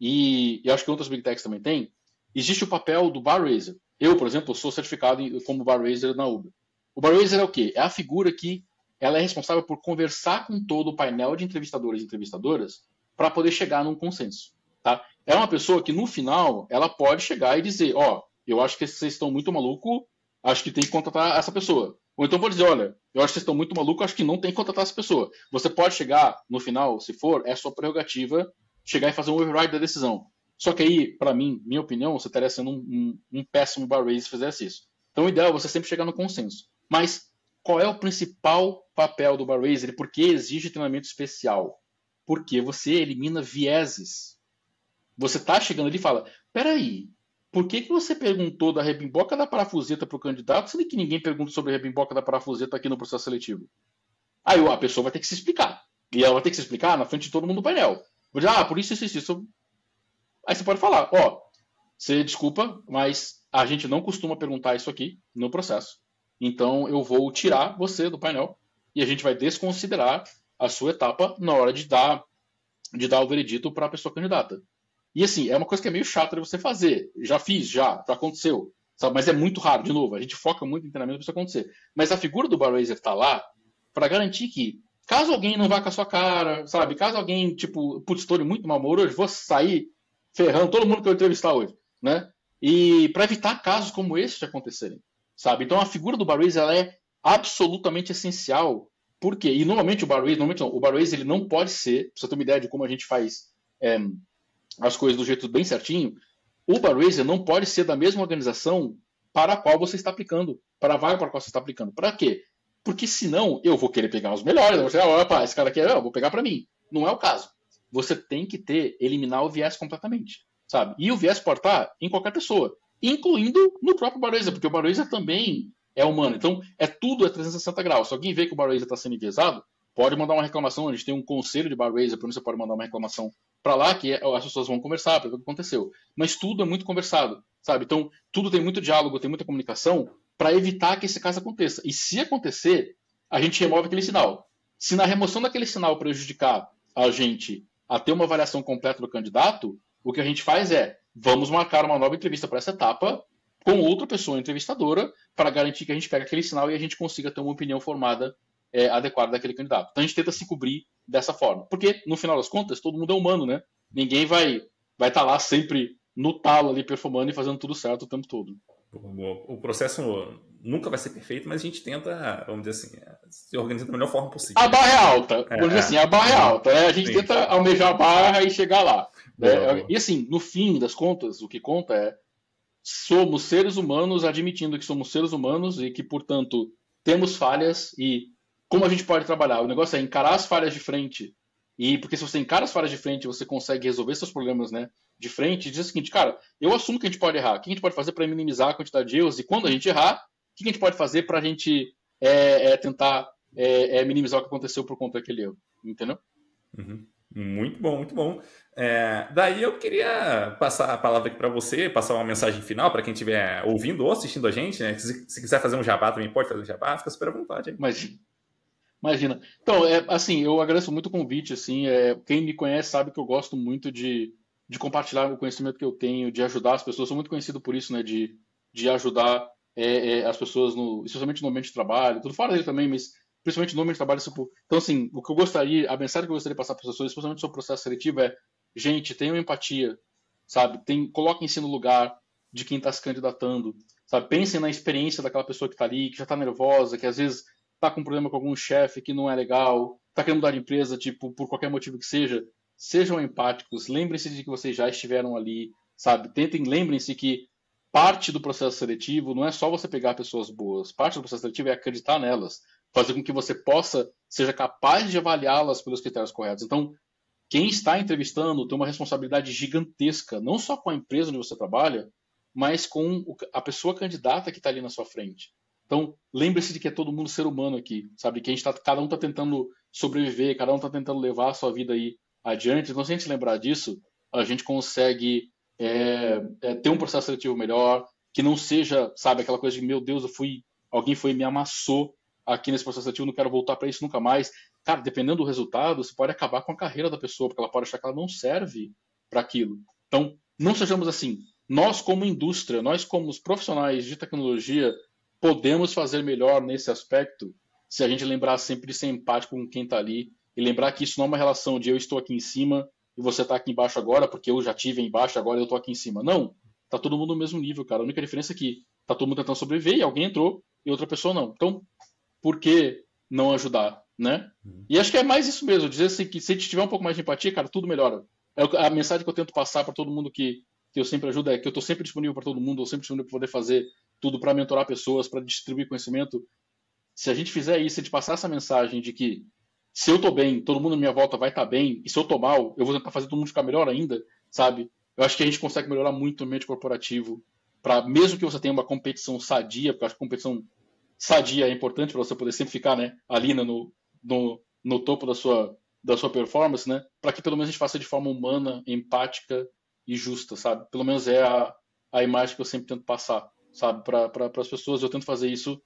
e, e acho que outras Big Techs também tem, existe o papel do Bar Raiser. Eu, por exemplo, sou certificado como Bar Raiser na Uber. O Bar Raiser é o quê? É a figura que ela é responsável por conversar com todo o painel de entrevistadores e entrevistadoras para poder chegar num consenso. Tá? É uma pessoa que no final ela pode chegar e dizer, ó, oh, eu acho que vocês estão muito maluco, acho que tem que contratar essa pessoa. Ou então pode dizer, olha, eu acho que vocês estão muito maluco, acho que não tem que contratar essa pessoa. Você pode chegar no final, se for, é sua prerrogativa chegar e fazer um override da decisão. Só que aí, para mim, minha opinião, você estaria sendo um, um, um péssimo bar raise se fizesse isso. Então o ideal é você sempre chegar no consenso. Mas qual é o principal papel do bar raiser? Por que exige treinamento especial? Porque você elimina vieses você tá chegando ali e fala: peraí, por que, que você perguntou da rebimboca da parafuseta para o candidato, sendo que ninguém pergunta sobre a rebimboca da parafuseta aqui no processo seletivo? Aí a pessoa vai ter que se explicar. E ela vai ter que se explicar na frente de todo mundo do painel. Vou dizer, ah, por isso, isso, isso, isso. Aí você pode falar, ó, você desculpa, mas a gente não costuma perguntar isso aqui no processo. Então eu vou tirar você do painel e a gente vai desconsiderar a sua etapa na hora de dar, de dar o veredito para a pessoa candidata. E assim, é uma coisa que é meio chata de você fazer. Já fiz, já, já aconteceu. Sabe? Mas é muito raro, de novo. A gente foca muito em treinamento para isso acontecer. Mas a figura do Barraiser está lá para garantir que, caso alguém não vá com a sua cara, sabe? Caso alguém, tipo, putz, estou muito mal hoje, vou sair ferrando todo mundo que eu entrevistar hoje, né? E para evitar casos como esse de acontecerem, sabe? Então a figura do Barwiz ela é absolutamente essencial. Por quê? E normalmente o Barwiz, normalmente não, o Barwiz ele não pode ser, pra você ter uma ideia de como a gente faz é, as coisas do jeito bem certinho, o Barwiz não pode ser da mesma organização para a qual você está aplicando, para a vaga para a qual você está aplicando. Para quê? Porque senão eu vou querer pegar os melhores, eu vou chegar, opa, esse cara aqui, eu vou pegar para mim. Não é o caso. Você tem que ter, eliminar o viés completamente sabe? E o viés pode estar em qualquer pessoa, incluindo no próprio Baroisa, porque o Baroisa também é humano. Então, é tudo é 360 graus. Se alguém vê que o Baroisa está sendo enviesado, pode mandar uma reclamação. A gente tem um conselho de Baroisa, por onde você pode mandar uma reclamação para lá, que é, as pessoas vão conversar para ver o que aconteceu. Mas tudo é muito conversado, sabe? Então, tudo tem muito diálogo, tem muita comunicação para evitar que esse caso aconteça. E se acontecer, a gente remove aquele sinal. Se na remoção daquele sinal prejudicar a gente a ter uma avaliação completa do candidato, o que a gente faz é, vamos marcar uma nova entrevista para essa etapa com outra pessoa entrevistadora para garantir que a gente pega aquele sinal e a gente consiga ter uma opinião formada é, adequada daquele candidato. Então a gente tenta se cobrir dessa forma. Porque, no final das contas, todo mundo é humano, né? Ninguém vai vai estar tá lá sempre no talo ali performando e fazendo tudo certo o tempo todo. O processo nunca vai ser perfeito, mas a gente tenta, vamos dizer assim, se organizar da melhor forma possível. A barra é alta, é, vamos dizer assim, a barra é alta. Né? A gente sim. tenta almejar a barra e chegar lá. É, e assim, no fim das contas, o que conta é somos seres humanos admitindo que somos seres humanos e que, portanto, temos falhas e como a gente pode trabalhar. O negócio é encarar as falhas de frente. E porque se você encara as falhas de frente, você consegue resolver seus problemas, né? De frente, e diz o seguinte, cara, eu assumo que a gente pode errar. O que a gente pode fazer para minimizar a quantidade de erros? E quando a gente errar, o que a gente pode fazer para a gente é, é, tentar é, é, minimizar o que aconteceu por conta daquele erro? Entendeu? Uhum. Muito bom, muito bom. É, daí eu queria passar a palavra aqui para você, passar uma mensagem final para quem estiver ouvindo ou assistindo a gente, né? Se, se, quiser fazer um jabá também pode fazer um jabá, fica super à vontade. Hein? Imagina. Imagina. Então, é, assim, eu agradeço muito o convite, assim, é, quem me conhece sabe que eu gosto muito de, de compartilhar o conhecimento que eu tenho, de ajudar as pessoas, sou muito conhecido por isso, né, de, de ajudar é, é as pessoas, no, especialmente no ambiente de trabalho, tudo fora dele também, mas principalmente no ambiente de trabalho. Tipo, então, assim, o que eu gostaria, a mensagem que eu gostaria de passar para as pessoas, especialmente sobre o processo seletivo, é: gente, tenham empatia, sabe? Tem, coloquem-se no lugar de quem está se candidatando, sabe? Pensem na experiência daquela pessoa que está ali, que já está nervosa, que às vezes está com problema com algum chefe que não é legal, está querendo mudar de empresa, tipo, por qualquer motivo que seja. Sejam empáticos, lembrem-se de que vocês já estiveram ali, sabe? Tentem, lembrem-se que parte do processo seletivo não é só você pegar pessoas boas, parte do processo seletivo é acreditar nelas fazer com que você possa, seja capaz de avaliá-las pelos critérios corretos. Então, quem está entrevistando tem uma responsabilidade gigantesca, não só com a empresa onde você trabalha, mas com a pessoa candidata que está ali na sua frente. Então, lembre-se de que é todo mundo ser humano aqui, sabe? Que a gente tá, cada um está tentando sobreviver, cada um está tentando levar a sua vida aí adiante. Então, se a gente lembrar disso, a gente consegue é, é, ter um processo seletivo melhor, que não seja, sabe, aquela coisa de meu Deus, eu fui, alguém foi me amassou aqui nesse processo ativo, não quero voltar para isso nunca mais. Cara, dependendo do resultado, você pode acabar com a carreira da pessoa, porque ela pode achar que ela não serve para aquilo. Então, não sejamos assim. Nós, como indústria, nós, como os profissionais de tecnologia, podemos fazer melhor nesse aspecto se a gente lembrar sempre de ser empático com quem está ali e lembrar que isso não é uma relação de eu estou aqui em cima e você está aqui embaixo agora porque eu já tive embaixo, agora eu estou aqui em cima. Não. Tá todo mundo no mesmo nível, cara. A única diferença é que tá todo mundo tentando sobreviver e alguém entrou e outra pessoa não. Então, por que não ajudar, né? Uhum. E acho que é mais isso mesmo, dizer assim, que se a gente tiver um pouco mais de empatia, cara, tudo melhora. É a mensagem que eu tento passar para todo mundo que, que eu sempre ajudo é que eu estou sempre disponível para todo mundo, eu sempre disponível para poder fazer tudo para mentorar pessoas, para distribuir conhecimento. Se a gente fizer isso, a gente passar essa mensagem de que se eu estou bem, todo mundo à minha volta vai estar tá bem, e se eu estou mal, eu vou tentar fazer todo mundo ficar melhor ainda, sabe? Eu acho que a gente consegue melhorar muito o ambiente corporativo, para mesmo que você tenha uma competição sadia, porque eu acho que competição sadia é importante para você poder sempre ficar né, ali no, no, no topo da sua, da sua performance, né? Para que pelo menos a gente faça de forma humana, empática e justa, sabe? Pelo menos é a, a imagem que eu sempre tento passar, sabe? Para pra, as pessoas, eu tento fazer isso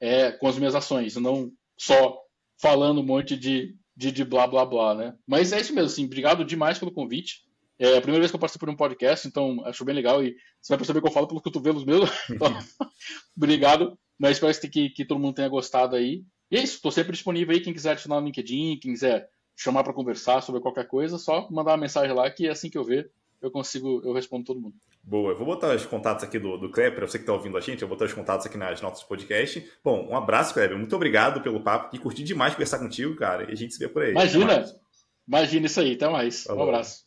é, com as minhas ações, não só falando um monte de, de, de blá blá blá, né? Mas é isso mesmo, assim, obrigado demais pelo convite. É a primeira vez que eu participo de um podcast, então acho bem legal e você vai perceber que eu falo pelos cotovelos mesmo. Então, obrigado. Mas espero que, que todo mundo tenha gostado aí. E é isso, estou sempre disponível aí. Quem quiser adicionar no LinkedIn, quem quiser chamar para conversar sobre qualquer coisa, só mandar uma mensagem lá que é assim que eu ver, eu consigo, eu respondo todo mundo. Boa, eu vou botar os contatos aqui do, do Kleber, você que está ouvindo a gente, eu vou botar os contatos aqui nas notas do podcast. Bom, um abraço, Kleber, muito obrigado pelo papo, e curti demais conversar contigo, cara, e a gente se vê por aí. Imagina, imagina isso aí, até mais. Falou. Um abraço.